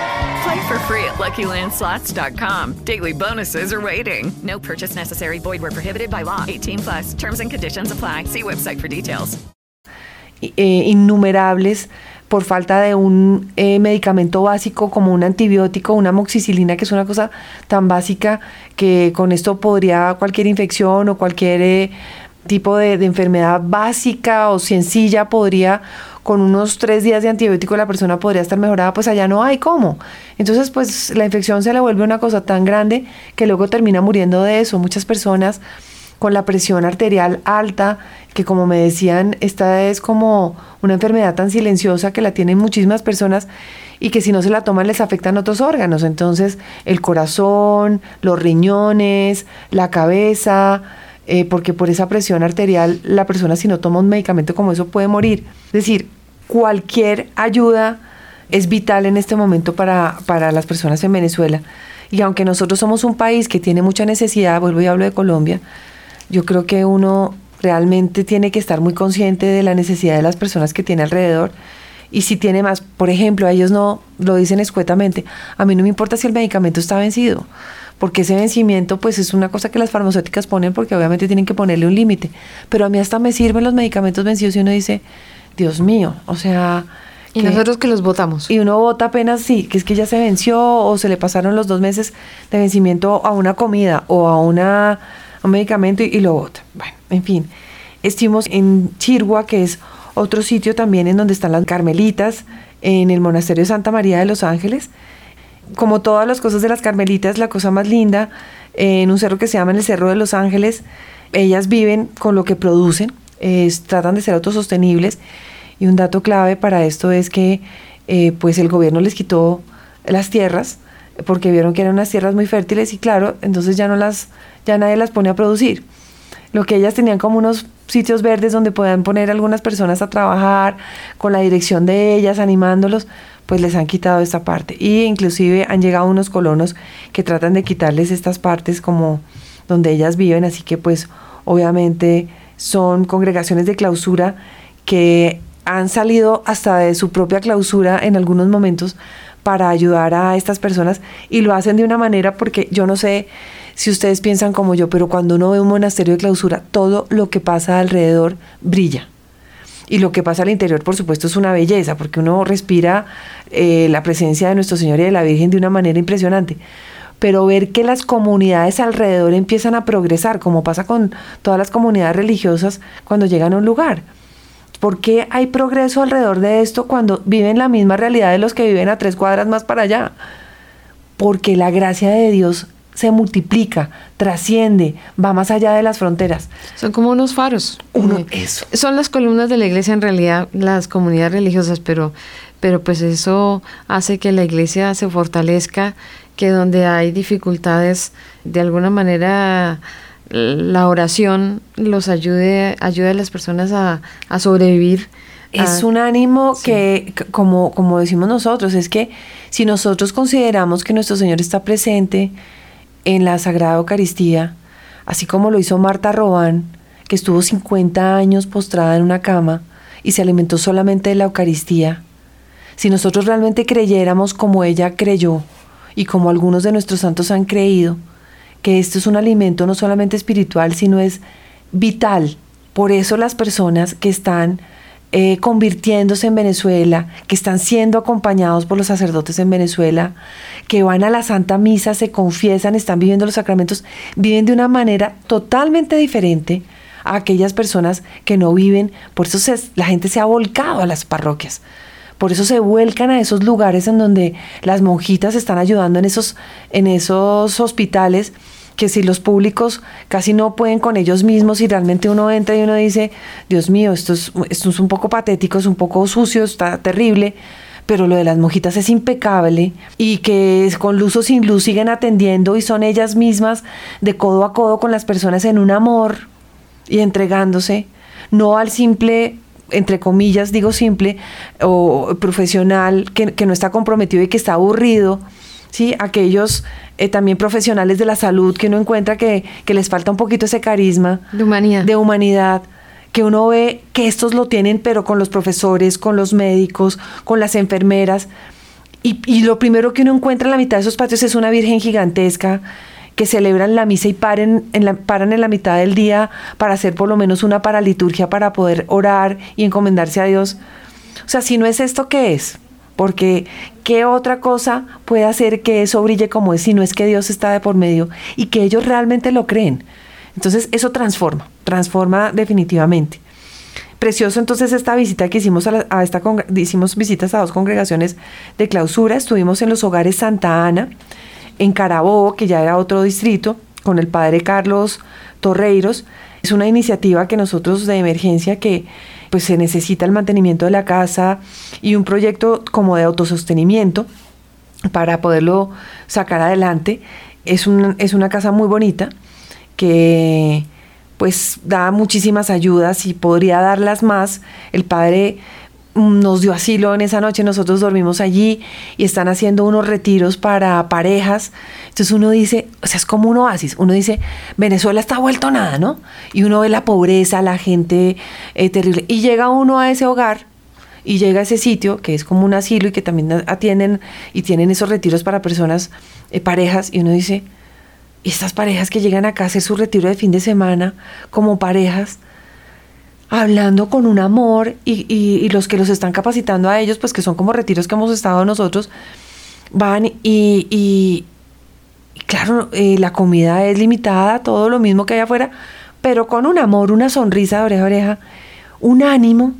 Speaker 5: Play for free at LuckyLandSlots.com. Daily bonuses are waiting. No purchase necessary. Void were prohibited by law. 18 plus. Terms and conditions apply. See website for details.
Speaker 4: Eh, innumerables por falta de un eh, medicamento básico como un antibiótico, una moxicilina, que es una cosa tan básica que con esto podría cualquier infección o cualquier eh, tipo de, enfermedad básica o sencilla podría con unos tres días de antibiótico la persona podría estar mejorada, pues allá no hay cómo. Entonces, pues la infección se le vuelve una cosa tan grande que luego termina muriendo de eso. Muchas personas con la presión arterial alta, que como me decían, esta es como una enfermedad tan silenciosa que la tienen muchísimas personas y que si no se la toman les afectan otros órganos. Entonces, el corazón, los riñones, la cabeza, eh, porque por esa presión arterial la persona si no toma un medicamento como eso puede morir. Es decir, cualquier ayuda es vital en este momento para, para las personas en Venezuela. Y aunque nosotros somos un país que tiene mucha necesidad, vuelvo y hablo de Colombia, yo creo que uno realmente tiene que estar muy consciente de la necesidad de las personas que tiene alrededor. Y si tiene más, por ejemplo, ellos no lo dicen escuetamente, a mí no me importa si el medicamento está vencido porque ese vencimiento pues es una cosa que las farmacéuticas ponen porque obviamente tienen que ponerle un límite. Pero a mí hasta me sirven los medicamentos vencidos y uno dice, Dios mío, o sea...
Speaker 3: Y nosotros que los votamos.
Speaker 4: Y uno vota apenas sí, que es que ya se venció o se le pasaron los dos meses de vencimiento a una comida o a, una, a un medicamento y, y lo vota. Bueno, en fin. Estuvimos en Chirgua, que es otro sitio también en donde están las carmelitas, en el monasterio de Santa María de los Ángeles como todas las cosas de las Carmelitas, la cosa más linda, en un cerro que se llama el Cerro de los Ángeles, ellas viven con lo que producen, tratan de ser autosostenibles y un dato clave para esto es que eh, pues el gobierno les quitó las tierras porque vieron que eran unas tierras muy fértiles y claro, entonces ya no las, ya nadie las pone a producir. Lo que ellas tenían como unos sitios verdes donde podían poner algunas personas a trabajar con la dirección de ellas, animándolos, pues les han quitado esta parte. Y inclusive han llegado unos colonos que tratan de quitarles estas partes como donde ellas viven, así que pues obviamente son congregaciones de clausura que han salido hasta de su propia clausura en algunos momentos para ayudar a estas personas y lo hacen de una manera porque yo no sé si ustedes piensan como yo, pero cuando uno ve un monasterio de clausura, todo lo que pasa alrededor brilla. Y lo que pasa al interior, por supuesto, es una belleza, porque uno respira eh, la presencia de Nuestro Señor y de la Virgen de una manera impresionante. Pero ver que las comunidades alrededor empiezan a progresar, como pasa con todas las comunidades religiosas cuando llegan a un lugar. ¿Por qué hay progreso alrededor de esto cuando viven la misma realidad de los que viven a tres cuadras más para allá? Porque la gracia de Dios se multiplica, trasciende, va más allá de las fronteras.
Speaker 3: Son como unos faros.
Speaker 4: Uno-
Speaker 3: Eh,
Speaker 4: eso.
Speaker 3: Son las columnas de la iglesia en realidad, las comunidades religiosas, pero, pero pues eso hace que la iglesia se fortalezca, que donde hay dificultades, de alguna manera la oración los ayude, ayude a las personas a, a sobrevivir.
Speaker 4: Es un ánimo
Speaker 3: sí.
Speaker 4: que, como, como decimos nosotros, es que si nosotros consideramos que nuestro Señor está presente en la Sagrada Eucaristía, así como lo hizo Marta Robán, que estuvo 50 años postrada en una cama y se alimentó solamente de la Eucaristía, si nosotros realmente creyéramos como ella creyó y como algunos de nuestros santos han creído, que esto es un alimento no solamente espiritual, sino es vital. Por eso las personas que están eh, convirtiéndose en Venezuela, que están siendo acompañados por los sacerdotes en Venezuela, que van a la Santa Misa, se confiesan, están viviendo los sacramentos, viven de una manera totalmente diferente a aquellas personas que no viven. Por eso la gente se ha volcado a las parroquias. Por eso se vuelcan a esos lugares en donde las monjitas están ayudando en esos, en esos hospitales que si los públicos casi no pueden con ellos mismos y realmente uno entra y uno dice, Dios mío, esto es, esto es un poco patético, es un poco sucio, está terrible, pero lo de las monjitas es impecable y que es con luz o sin luz siguen atendiendo y son ellas mismas de codo a codo con las personas en un amor y entregándose, no al simple entre comillas, digo simple, o profesional que no está comprometido y que está aburrido, ¿sí? Aquellos eh, también profesionales de la salud que uno encuentra que, que les falta un poquito ese carisma
Speaker 3: De humanidad.
Speaker 4: de humanidad, que uno ve que estos lo tienen, pero con los profesores, con los médicos, con las enfermeras. Y, y lo primero que uno encuentra en la mitad de esos patios es una virgen gigantesca que celebran la misa y paren en la, paran en la mitad del día para hacer por lo menos una paraliturgia para poder orar y encomendarse a Dios. O sea, si no es esto, ¿qué es? Porque ¿qué otra cosa puede hacer que eso brille como es si no es que Dios está de por medio y que ellos realmente lo creen? Entonces eso transforma, transforma definitivamente. Precioso entonces esta visita que hicimos a, esta hicimos visitas a dos congregaciones de clausura, estuvimos en los hogares Santa Ana, en Carabobo, que ya era otro distrito, con el padre Carlos Torreiros. Es una iniciativa que nosotros de emergencia que pues se necesita el mantenimiento de la casa y un proyecto como de autosostenimiento para poderlo sacar adelante. Es, un- es una casa muy bonita que pues da muchísimas ayudas y podría darlas más. El padre nos dio asilo en esa noche, nosotros dormimos allí y están haciendo unos retiros para parejas. Entonces uno dice, o sea, es como un oasis, uno dice, Venezuela está vuelto nada, ¿no? Y uno ve la pobreza, la gente eh, terrible, y llega uno a ese hogar y llega a ese sitio que es como un asilo y que también atienden y tienen esos retiros para personas, eh, parejas, y uno dice, estas parejas que llegan acá a hacer su retiro de fin de semana como parejas, hablando con un amor y, y- los que los están capacitando a ellos, pues que son como retiros que hemos estado nosotros, van y, claro, eh, la comida es limitada, todo lo mismo que hay afuera, pero con un amor, una sonrisa de oreja a oreja, un ánimo.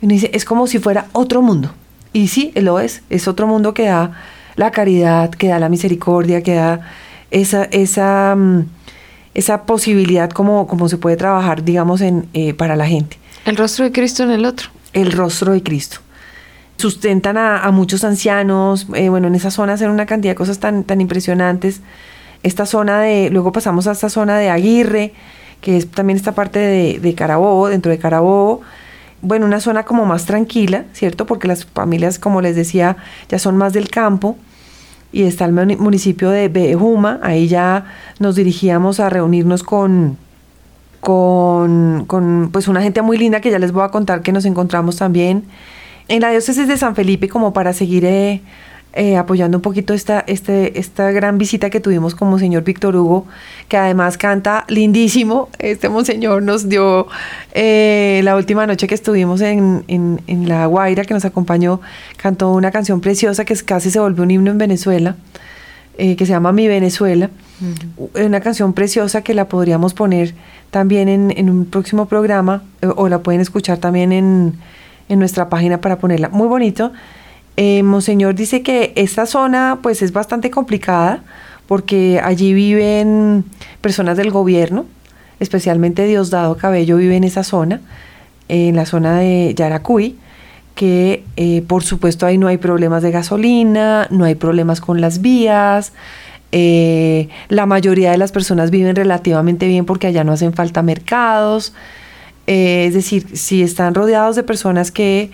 Speaker 4: Dice, es como si fuera otro mundo. Y sí, lo es, es otro mundo que da la caridad, que da la misericordia, que da esa, esa, mm, esa posibilidad como, como se puede trabajar, digamos, en, eh, para la gente.
Speaker 3: El rostro de Cristo en el otro.
Speaker 4: El rostro de Cristo. Sustentan a, a muchos ancianos, eh, bueno, en esa zona hacen una cantidad de cosas tan, tan impresionantes. Esta zona de, luego pasamos a esta zona de Aguirre, que es también esta parte de, de Carabobo, dentro de Carabobo, bueno, una zona como más tranquila, ¿cierto? Porque las familias, como les decía, ya son más del campo. Y está el muni- municipio de Bejuma, ahí ya nos dirigíamos a reunirnos con, con, con pues una gente muy linda que ya les voy a contar que nos encontramos también en la diócesis de San Felipe como para seguir eh, eh, apoyando un poquito esta, este, esta gran visita que tuvimos con Monseñor Víctor Hugo, que además canta lindísimo. Este Monseñor nos dio eh, la última noche que estuvimos en, en, en La Guaira, que nos acompañó, cantó una canción preciosa que es- casi se volvió un himno en Venezuela, eh, que se llama Mi Venezuela. Una canción preciosa que la podríamos poner también en, en un próximo programa eh, o la pueden escuchar también en, en nuestra página para ponerla. Muy bonito. Eh, Monseñor dice que esta zona pues es bastante complicada porque allí viven personas del gobierno, especialmente Diosdado Cabello vive en esa zona, en la zona de Yaracuy, que eh, por supuesto ahí no hay problemas de gasolina, no hay problemas con las vías, eh, la mayoría de las personas viven relativamente bien porque allá no hacen falta mercados, es decir, si están rodeados de personas que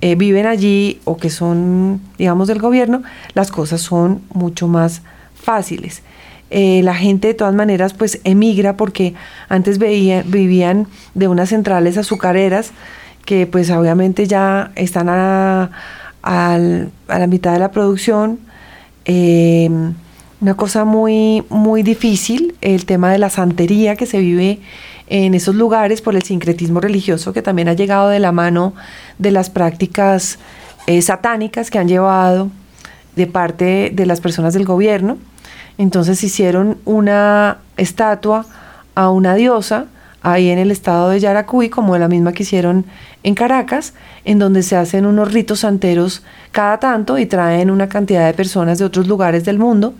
Speaker 4: eh, viven allí o que son, digamos, del gobierno, las cosas son mucho más fáciles. Eh, la gente de todas maneras pues emigra porque antes veía- vivían de unas centrales azucareras que pues obviamente ya están a, la mitad de la producción. Eh, una cosa muy, muy difícil, el tema de la santería que se vive en esos lugares por el sincretismo religioso que también ha llegado de la mano de las prácticas eh, satánicas que han llevado de parte de las personas del gobierno. Entonces hicieron una estatua a una diosa ahí en el estado de Yaracuy, como la misma que hicieron en Caracas, en donde se hacen unos ritos santeros cada tanto y traen una cantidad de personas de otros lugares del mundo.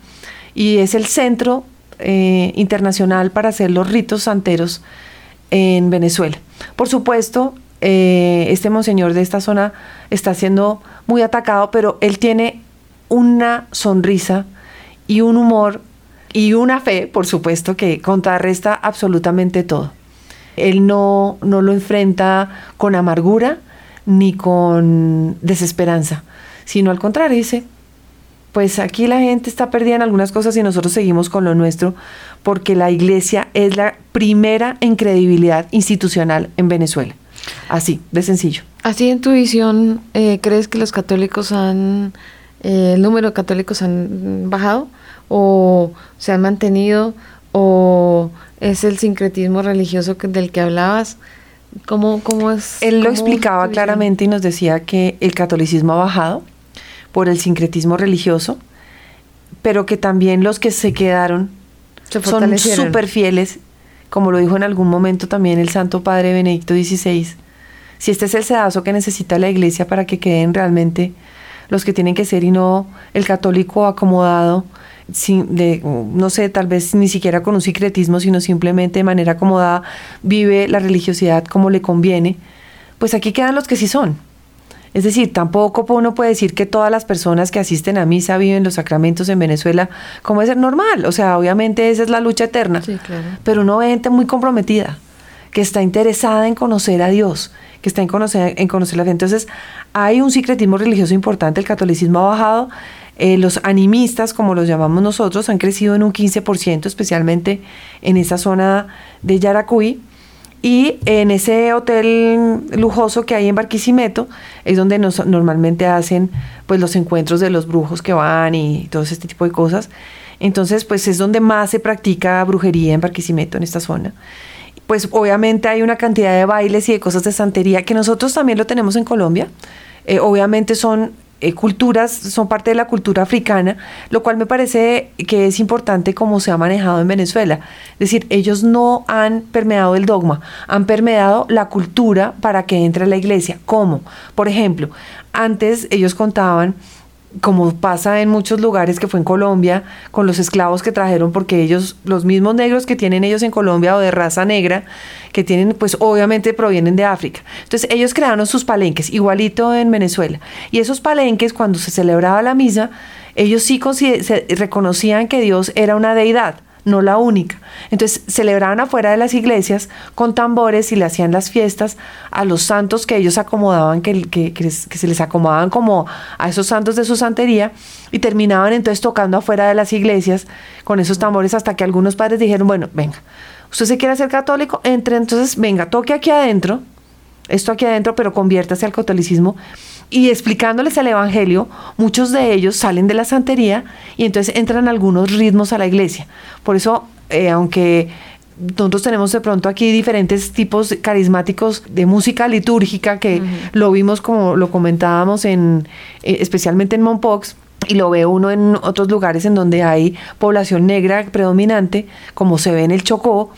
Speaker 4: Y es el centro eh, internacional para hacer los ritos santeros en Venezuela. Por supuesto, eh, este monseñor de esta zona está siendo muy atacado, pero él tiene una sonrisa y un humor y una fe, por supuesto, que contrarresta absolutamente todo. Él no, no lo enfrenta con amargura ni con desesperanza, sino al contrario, dice, pues aquí la gente está perdida en algunas cosas y nosotros seguimos con lo nuestro, porque la iglesia es la primera en credibilidad institucional en Venezuela. Así, de sencillo.
Speaker 3: Así en tu visión, eh, ¿crees que los católicos han, eh, el número de católicos han bajado o se han mantenido o es el sincretismo religioso que- del que hablabas? ¿Cómo, cómo es?
Speaker 4: Él lo explicaba claramente y nos decía que el catolicismo ha bajado por el sincretismo religioso, pero que también los que se quedaron
Speaker 3: Se
Speaker 4: son súper fieles, como lo dijo en algún momento también el Santo Padre Benedicto XVI. Si este es el sedazo que necesita la iglesia para que queden realmente los que tienen que ser y no el católico acomodado, sin, de, no sé, tal vez ni siquiera con un secretismo, sino simplemente de manera acomodada, vive la religiosidad como le conviene, pues aquí quedan los que sí son. Es decir, tampoco uno puede decir que todas las personas que asisten a misa viven los sacramentos en Venezuela como es ser normal. O sea, obviamente esa es la lucha eterna.
Speaker 3: Sí, claro.
Speaker 4: Pero uno ve gente muy comprometida, que está interesada en conocer a Dios, que está en conocer, en conocer la fe. Entonces, hay un secretismo religioso importante, el catolicismo ha bajado, eh, los animistas, como los llamamos nosotros, han crecido en un 15%, especialmente en esa zona de Yaracuy. Y en ese hotel lujoso que hay en Barquisimeto es donde normalmente hacen pues los encuentros de los brujos que van y todo este tipo de cosas. Entonces, pues es donde más se practica brujería en Barquisimeto, en esta zona. Pues obviamente hay una cantidad de bailes y de cosas de santería que nosotros también lo tenemos en Colombia. Eh, obviamente son eh, culturas, son parte de la cultura africana, lo cual me parece que es importante cómo se ha manejado en Venezuela. Es decir, ellos no han permeado el dogma, han permeado la cultura para que entre a la iglesia. ¿Cómo? Por ejemplo, antes ellos contaban como pasa en muchos lugares que fue en Colombia, con los esclavos que trajeron, porque ellos, los mismos negros que tienen ellos en Colombia o de raza negra, que tienen, pues obviamente provienen de África. Entonces ellos crearon sus palenques, igualito en Venezuela. Y esos palenques, cuando se celebraba la misa, ellos sí se reconocían que Dios era una deidad no la única. Entonces celebraban afuera de las iglesias con tambores y le hacían las fiestas a los santos que ellos acomodaban, que, que, se les acomodaban como a esos santos de su santería y terminaban entonces tocando afuera de las iglesias con esos tambores hasta que algunos padres dijeron, bueno, venga, usted se quiere ser católico, entre entonces, venga, toque aquí adentro, esto aquí adentro, pero conviértase al catolicismo y explicándoles el Evangelio, muchos de ellos salen de la santería y entonces entran algunos ritmos a la iglesia. Por eso, eh, aunque nosotros tenemos de pronto aquí diferentes tipos carismáticos de música litúrgica que lo vimos como lo comentábamos en eh, especialmente en Monpox y lo ve uno en otros lugares en donde hay población negra predominante, como se ve en el Chocó,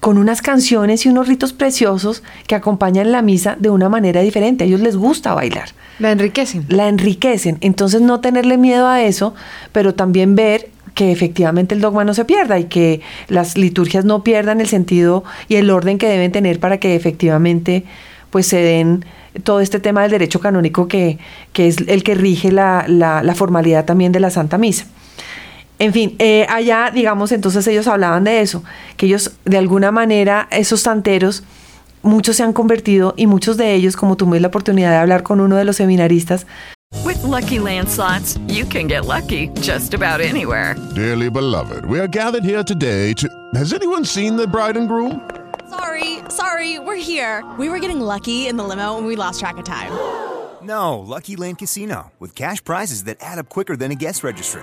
Speaker 4: con unas canciones y unos ritos preciosos que acompañan la misa de una manera diferente. A ellos les gusta bailar.
Speaker 3: La enriquecen.
Speaker 4: La enriquecen. Entonces no tenerle miedo a eso, pero también ver que efectivamente el dogma no se pierda y que las liturgias no pierdan el sentido y el orden que deben tener para que efectivamente pues se den todo este tema del derecho canónico que, que es el que rige la, la, formalidad también de la Santa Misa. En fin, eh, allá, digamos, entonces ellos hablaban de eso, que ellos de alguna manera, esos santeros, muchos se han convertido y muchos de ellos, como tuve la oportunidad de hablar con uno de los seminaristas,
Speaker 5: With lucky landslots, you can get lucky just about anywhere.
Speaker 6: Dearly beloved, we are gathered here today to. Has anyone seen the bride and groom?
Speaker 7: Sorry, sorry, we're here. We were getting lucky in the limo and we lost track of time.
Speaker 8: No, Lucky Land Casino, with cash prizes that add up quicker than a guest registry.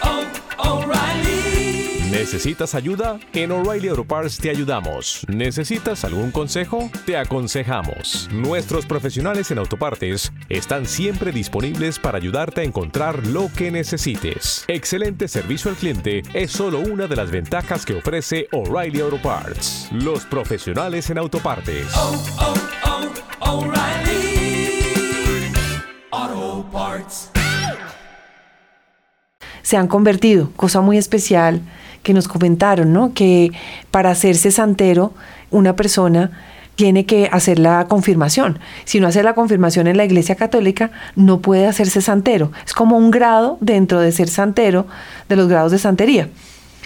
Speaker 9: O'Reilly. ¿Necesitas ayuda? En O'Reilly Auto Parts te ayudamos. ¿Necesitas algún consejo? Te aconsejamos. Nuestros profesionales en autopartes están siempre disponibles para ayudarte a encontrar lo que necesites. Excelente servicio al cliente es solo una de las ventajas que ofrece O'Reilly Auto Parts. Los profesionales en autopartes.
Speaker 10: Oh, oh, oh, O'Reilly Auto Parts.
Speaker 4: Se han convertido, cosa muy especial que nos comentaron, ¿no? Que para hacerse santero, una persona tiene que hacer la confirmación. Si no hace la confirmación en la Iglesia Católica, no puede hacerse santero. Es como un grado dentro de ser santero, de los grados de santería.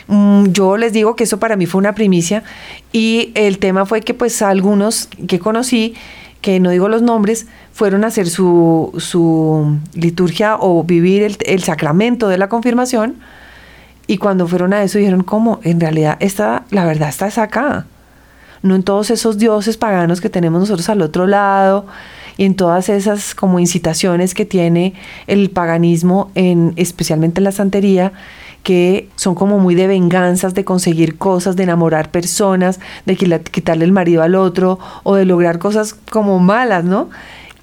Speaker 4: Mm, yo les digo que eso para mí fue una primicia y el tema fue que pues algunos que conocí, que no digo los nombres, fueron a hacer su, su liturgia o vivir el, el sacramento de la confirmación y cuando fueron a eso dijeron, ¿cómo? En realidad, esta, la verdad está acá. No en todos esos dioses paganos que tenemos nosotros al otro lado y en todas esas como incitaciones que tiene el paganismo, en, especialmente en la santería, que son como muy de venganzas, de conseguir cosas, de enamorar personas, de quitarle el marido al otro o de lograr cosas como malas, ¿no?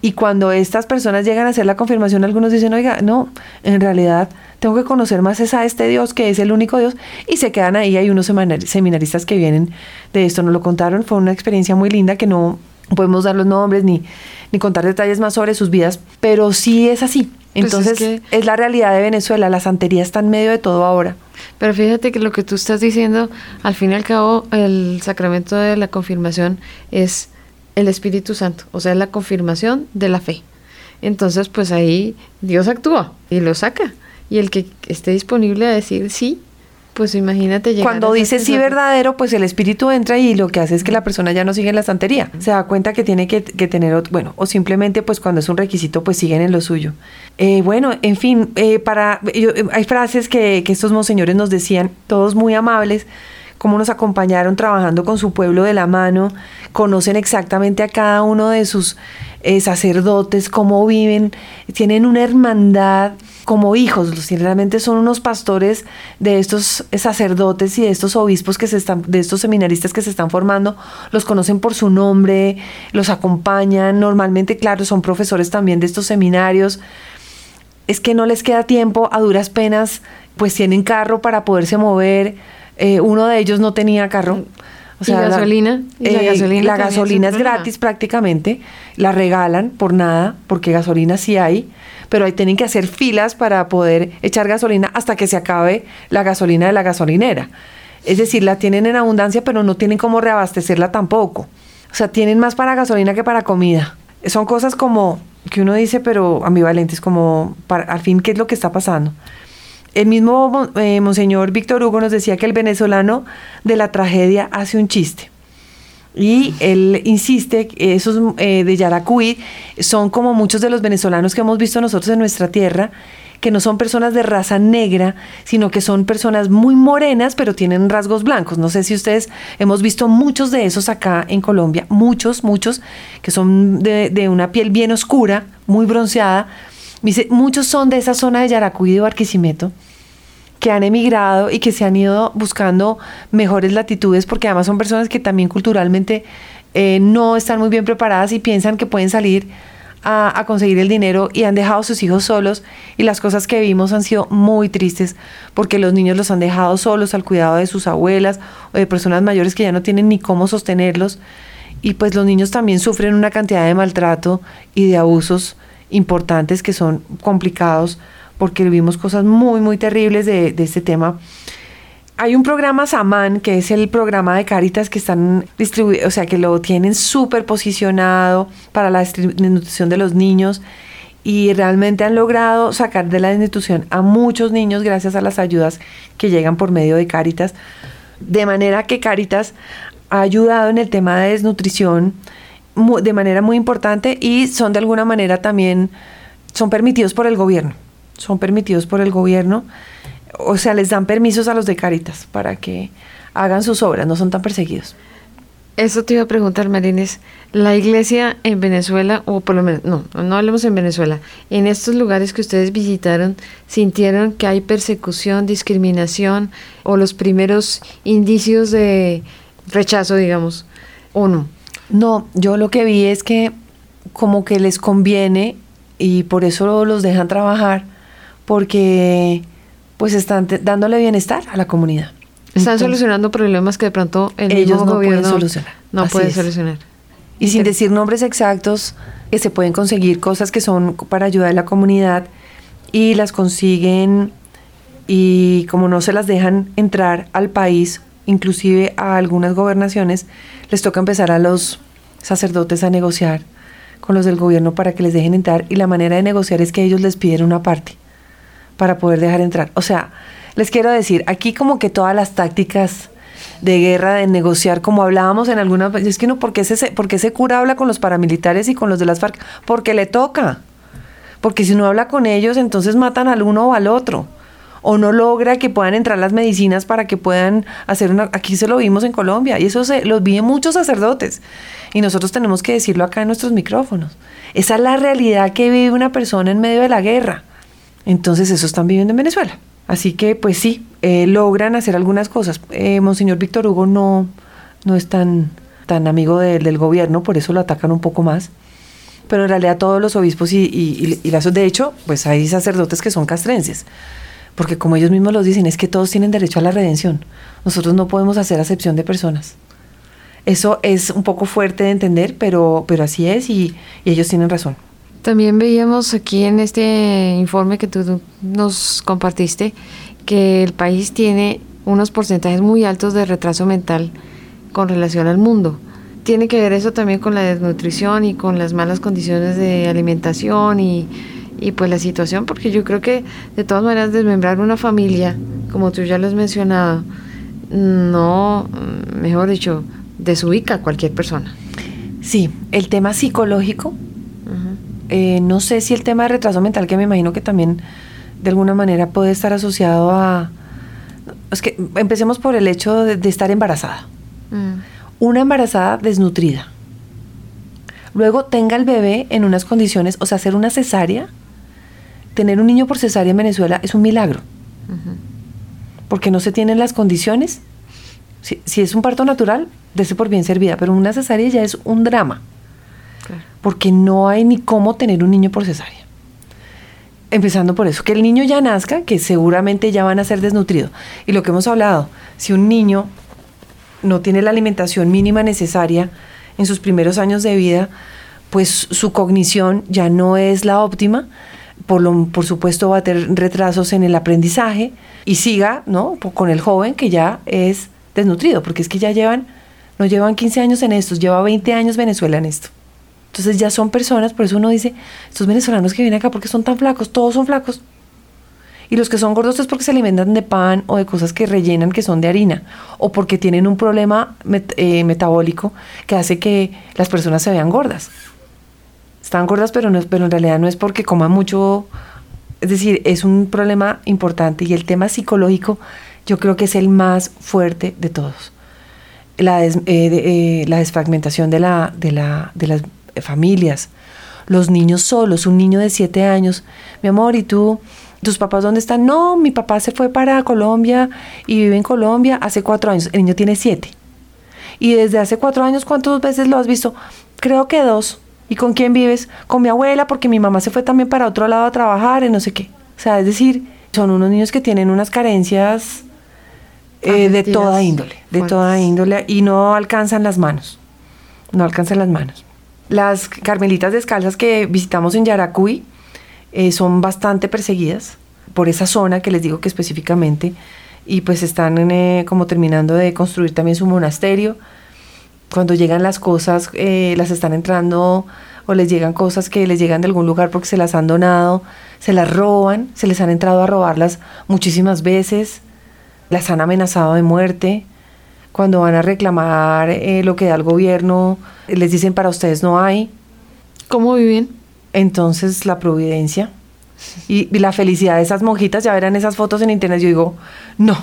Speaker 4: Y cuando estas personas llegan a hacer la confirmación, algunos dicen, oiga, no, en realidad tengo que conocer más a este Dios que es el único Dios y se quedan ahí. Hay unos seminaristas que vienen de esto, nos lo contaron, fue una experiencia muy linda que no podemos dar los nombres ni, ni contar detalles más sobre sus vidas, pero sí es así. Pues Entonces es, es, la realidad de Venezuela, la santería está en medio de todo ahora.
Speaker 3: Pero fíjate que lo que tú estás diciendo, al fin y al cabo, el sacramento de la confirmación es el Espíritu Santo, o sea, la confirmación de la fe. Entonces, pues ahí Dios actúa y lo saca. Y el que esté disponible a decir sí, pues imagínate
Speaker 4: Cuando dice sí verdadero, pues el espíritu entra y lo que hace es que la persona ya no sigue en la santería. Se da cuenta que tiene que, tener, bueno, o simplemente pues cuando es un requisito, pues siguen en lo suyo. Eh, bueno, en fin, eh, para, eh, hay frases que, que estos monseñores nos decían, todos muy amables, cómo nos acompañaron trabajando con su pueblo de la mano, conocen exactamente a cada uno de sus eh, sacerdotes, cómo viven, tienen una hermandad como hijos, realmente son unos pastores de estos sacerdotes y de estos obispos que se están, de estos seminaristas que se están formando, los conocen por su nombre, los acompañan, normalmente, claro, son profesores también de estos seminarios es que no les queda tiempo, a duras penas, pues tienen carro para poderse mover. Eh, uno de ellos no tenía carro.
Speaker 3: ¿Y gasolina? ¿Y la
Speaker 4: eh,
Speaker 3: gasolina
Speaker 4: la
Speaker 3: también es
Speaker 4: gasolina es gratis prácticamente, la regalan por nada, porque gasolina sí hay, pero ahí tienen que hacer filas para poder echar gasolina hasta que se acabe la gasolina de la gasolinera. Es decir, la tienen en abundancia, pero no tienen cómo reabastecerla tampoco. O sea, tienen más para gasolina que para comida. Son cosas como que uno dice, pero ambivalentes, como para- al fin, ¿qué es lo que está pasando? El mismo eh, Monseñor Víctor Hugo nos decía que el venezolano de la tragedia hace un chiste. Y él insiste, que esos eh, de Yaracuy son como muchos de los venezolanos que hemos visto nosotros en nuestra tierra, que no son personas de raza negra, sino que son personas muy morenas, pero tienen rasgos blancos. No sé si ustedes hemos visto muchos de esos acá en Colombia, muchos, muchos, que son de una piel bien oscura, muy bronceada. Muchos son de esa zona de Yaracuy y de Barquisimeto que han emigrado y que se han ido buscando mejores latitudes porque además son personas que también culturalmente eh, no están muy bien preparadas y piensan que pueden salir a, a conseguir el dinero y han dejado a sus hijos solos. Y las cosas que vimos han sido muy tristes porque los niños los han dejado solos al cuidado de sus abuelas o de personas mayores que ya no tienen ni cómo sostenerlos. Y pues los niños también sufren una cantidad de maltrato y de abusos importantes que son complicados porque vimos cosas muy, muy terribles de, de este tema. Hay un programa Saman, que es el programa de Caritas que están distribuidos, o sea, que lo tienen súper posicionado para la desnutrición de los niños y realmente han logrado sacar de la desnutrición a muchos niños gracias a las ayudas que llegan por medio de Caritas. De manera que Caritas ha ayudado en el tema de desnutrición de manera muy importante y son de alguna manera también, son permitidos por el gobierno, son permitidos por el gobierno, o sea, les dan permisos a los de Caritas para que hagan sus obras, no son tan perseguidos.
Speaker 3: Eso te iba a preguntar, Marines. La iglesia en Venezuela, o por lo menos, no, no hablemos en Venezuela, en estos lugares que ustedes visitaron, ¿sintieron que hay persecución, discriminación o los primeros indicios de rechazo, digamos, o no?
Speaker 4: No, yo lo que vi es que como que les conviene y por eso los dejan trabajar, porque pues están dándole bienestar a la comunidad.
Speaker 3: Están
Speaker 4: Entonces-
Speaker 3: solucionando problemas que de pronto el
Speaker 4: Ellos
Speaker 3: mismo
Speaker 4: no pueden
Speaker 3: gobierno
Speaker 4: solucionar.
Speaker 3: no
Speaker 4: Así
Speaker 3: puede
Speaker 4: es.
Speaker 3: solucionar.
Speaker 4: Y sin decir nombres exactos, que se pueden conseguir cosas que son para ayudar a la comunidad y las consiguen y como no se las dejan entrar al país, inclusive a algunas gobernaciones, les toca empezar a los sacerdotes a negociar con los del gobierno para que les dejen entrar y la manera de negociar es que ellos les piden una parte para poder dejar entrar. O sea, les quiero decir, aquí como que todas las tácticas de guerra, de negociar, como hablábamos en algunas veces, es que no, ¿por qué, ese, por qué ese cura habla con los paramilitares y con los de las FARC? Porque le toca. Porque si no habla con ellos, entonces matan al uno o al otro. O no logra que puedan entrar las medicinas para que puedan hacer una... Aquí se lo vimos en Colombia y eso lo vi en muchos sacerdotes. Y nosotros tenemos que decirlo acá en nuestros micrófonos. Esa es la realidad que vive una persona en medio de la guerra. Entonces eso están viviendo en Venezuela. Así que pues sí, eh, logran hacer algunas cosas. Eh, Monseñor Víctor Hugo no, no es tan, tan amigo de- del gobierno, por eso lo atacan un poco más. Pero en realidad todos los obispos y, y, y- y las- de hecho, pues hay sacerdotes que son castrenses. Porque como ellos mismos los dicen, es que todos tienen derecho a la redención. Nosotros no podemos hacer acepción de personas. Eso es un poco fuerte de entender, pero, pero así es y, y ellos tienen razón.
Speaker 3: También veíamos aquí en este informe que tú nos compartiste que el país tiene unos porcentajes muy altos de retraso mental con relación al mundo. Tiene que ver eso también con la desnutrición y con las malas condiciones de alimentación y, y pues la situación, porque yo creo que de todas maneras desmembrar una familia, como tú ya lo has mencionado, no, mejor dicho, desubica a cualquier persona.
Speaker 4: Sí, el tema psicológico, eh, no sé si el tema de retraso mental, que me imagino que también de alguna manera puede estar asociado a... Es que empecemos por el hecho de, de estar embarazada. Una embarazada desnutrida. Luego tenga el bebé en unas condiciones, o sea, hacer una cesárea, tener un niño por cesárea en Venezuela es un milagro. Porque no se tienen las condiciones. Si, si es un parto natural, dese por bien servida, pero una cesárea ya es un drama porque no hay ni cómo tener un niño por cesárea. Empezando por eso, que el niño ya nazca, que seguramente ya van a ser desnutrido. Y lo que hemos hablado, si un niño no tiene la alimentación mínima necesaria en sus primeros años de vida, pues su cognición ya no es la óptima, por, lo, por supuesto va a tener retrasos en el aprendizaje y siga ¿no? con el joven que ya es desnutrido, porque es que ya llevan, no llevan 15 años en esto, lleva 20 años Venezuela en esto. Entonces ya son personas, por eso uno dice, estos venezolanos que vienen acá, porque son tan flacos? Todos son flacos. Y los que son gordos es porque se alimentan de pan o de cosas que rellenan que son de harina, o porque tienen un problema eh, metabólico que hace que las personas se vean gordas. Están gordas, pero, no, pero en realidad no es porque coman mucho. Es decir, es un problema importante y el tema psicológico yo creo que es el más fuerte de todos. La, eh, eh, la desfragmentación de, la, de, la, de las familias, los niños solos, un niño de siete años, mi amor, ¿y tú? ¿Tus papás dónde están? No, mi papá se fue para Colombia y vive en Colombia hace cuatro años. El niño tiene siete. Y desde hace cuatro años, ¿cuántas veces lo has visto? Creo que dos. ¿Y con quién vives? Con mi abuela, porque mi mamá se fue también para otro lado a trabajar y no sé qué. O sea, es decir, son unos niños que tienen unas carencias eh, de toda índole, de toda índole, y no alcanzan las manos. No alcanzan las manos. Las carmelitas descalzas que visitamos en Yaracuy eh, son bastante perseguidas por esa zona que les digo que específicamente, y pues están eh, como terminando de construir también su monasterio. Cuando llegan las cosas, eh, las están entrando o les llegan cosas que les llegan de algún lugar porque se las han donado, se las roban, se les han entrado a robarlas muchísimas veces, las han amenazado de muerte cuando van a reclamar eh, lo que da el gobierno, les dicen para ustedes no hay.
Speaker 3: ¿Cómo viven?
Speaker 4: Entonces la providencia y, la felicidad de esas monjitas, ya verán esas fotos en internet, yo digo, no.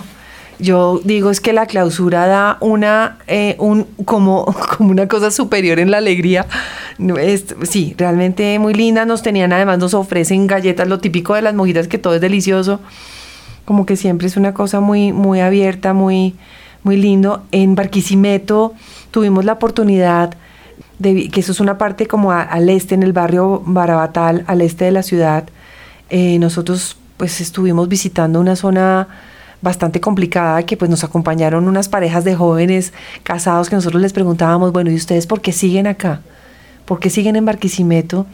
Speaker 4: Yo digo es que la clausura da una eh, un como, <laughs> como una cosa superior en la alegría. Es, sí, realmente muy linda. Nos tenían además, nos ofrecen galletas, lo típico de las monjitas, que todo es delicioso. Como que siempre es una cosa muy, muy abierta, muy, muy lindo. En Barquisimeto tuvimos la oportunidad de que eso es una parte como al este, en el barrio Barabatal, al este de la ciudad. Eh, nosotros pues estuvimos visitando una zona bastante complicada que pues nos acompañaron unas parejas de jóvenes casados que nosotros les preguntábamos, bueno, ¿y ustedes por qué siguen acá? ¿Por qué siguen en Barquisimeto?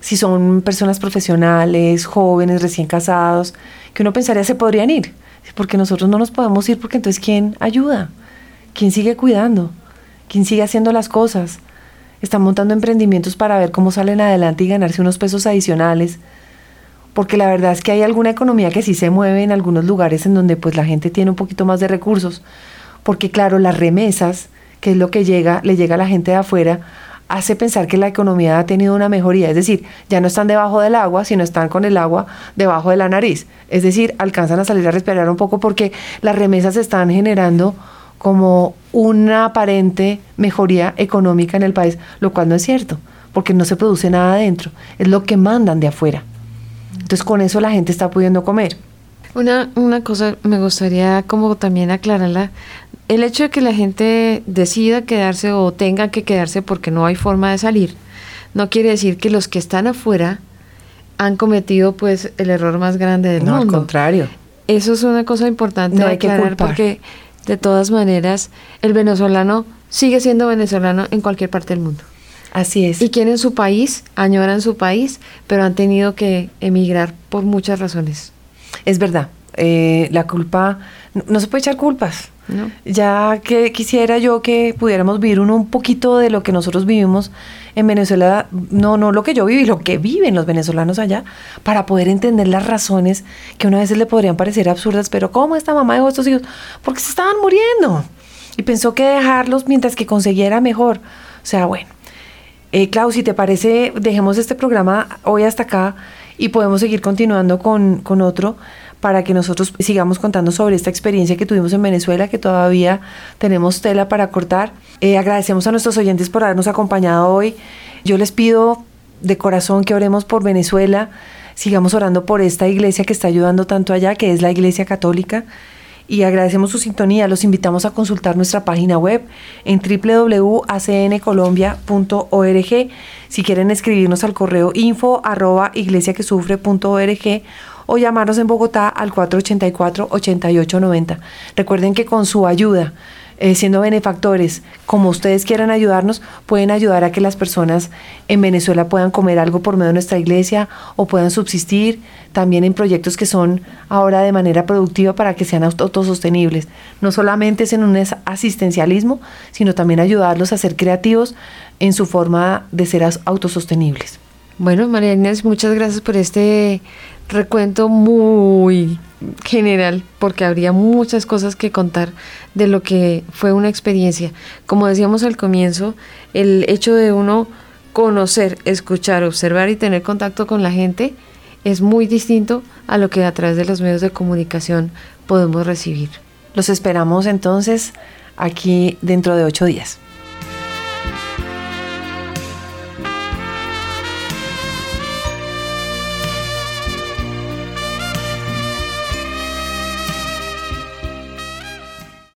Speaker 4: Si son personas profesionales, jóvenes, recién casados, que uno pensaría se podrían ir porque nosotros no nos podemos ir porque entonces ¿quién ayuda? ¿Quién sigue cuidando? ¿Quién sigue haciendo las cosas? Están montando emprendimientos para ver cómo salen adelante y ganarse unos pesos adicionales. Porque la verdad es que hay alguna economía que sí se mueve en algunos lugares en donde pues la gente tiene un poquito más de recursos. Porque claro, las remesas, que es lo que llega, le llega a la gente de afuera, hace pensar que la economía ha tenido una mejoría, es decir, ya no están debajo del agua, sino están con el agua debajo de la nariz, es decir, alcanzan a salir a respirar un poco porque las remesas están generando como una aparente mejoría económica en el país, lo cual no es cierto, porque no se produce nada adentro, es lo que mandan de afuera. Entonces con eso la gente está pudiendo comer.
Speaker 3: Una, una cosa me gustaría como también aclararla el hecho de que la gente decida quedarse o tenga que quedarse porque no hay forma de salir, no quiere decir que los que están afuera han cometido pues el error más grande del
Speaker 4: no,
Speaker 3: mundo.
Speaker 4: al contrario.
Speaker 3: Eso es una cosa importante
Speaker 4: no hay que
Speaker 3: aclarar
Speaker 4: culpar.
Speaker 3: porque de todas maneras el venezolano sigue siendo venezolano en cualquier parte del mundo.
Speaker 4: Así es.
Speaker 3: Y quieren su país, añoran su país, pero han tenido que emigrar por muchas razones.
Speaker 4: Es verdad. Eh, la culpa, no, no se puede echar culpas.
Speaker 3: ¿no?
Speaker 4: Ya que quisiera yo que pudiéramos vivir uno un poquito de lo que nosotros vivimos en Venezuela, no, no lo que yo viví, lo que viven los venezolanos allá, para poder entender las razones que una vez le podrían parecer absurdas, pero ¿cómo esta mamá dejó a estos hijos? Porque se estaban muriendo. Y pensó que dejarlos mientras que consiguiera mejor. O sea, bueno. Eh, Clau, si te parece, dejemos este programa hoy hasta acá y podemos seguir continuando con, con otro para que nosotros sigamos contando sobre esta experiencia que tuvimos en Venezuela, que todavía tenemos tela para cortar. Eh, agradecemos a nuestros oyentes por habernos acompañado hoy. Yo les pido de corazón que oremos por Venezuela, sigamos orando por esta iglesia que está ayudando tanto allá, que es la Iglesia Católica, y agradecemos su sintonía. Los invitamos a consultar nuestra página web en www.acncolombia.org. Si quieren escribirnos al correo info arroba iglesiaquesufre.org o llamarnos en Bogotá al 484-8890. Recuerden que con su ayuda, eh, siendo benefactores, como ustedes quieran ayudarnos, pueden ayudar a que las personas en Venezuela puedan comer algo por medio de nuestra iglesia o puedan subsistir también en proyectos que son ahora de manera productiva para que sean autosostenibles. No solamente es en un asistencialismo, sino también ayudarlos a ser creativos en su forma de ser autosostenibles.
Speaker 3: Bueno, María Inés, muchas gracias por este recuento muy general, porque habría muchas cosas que contar de lo que fue una experiencia. Como decíamos al comienzo, el hecho de uno conocer, escuchar, observar y tener contacto con la gente es muy distinto a lo que a través de los medios de comunicación podemos recibir.
Speaker 4: Los esperamos entonces aquí dentro de ocho días.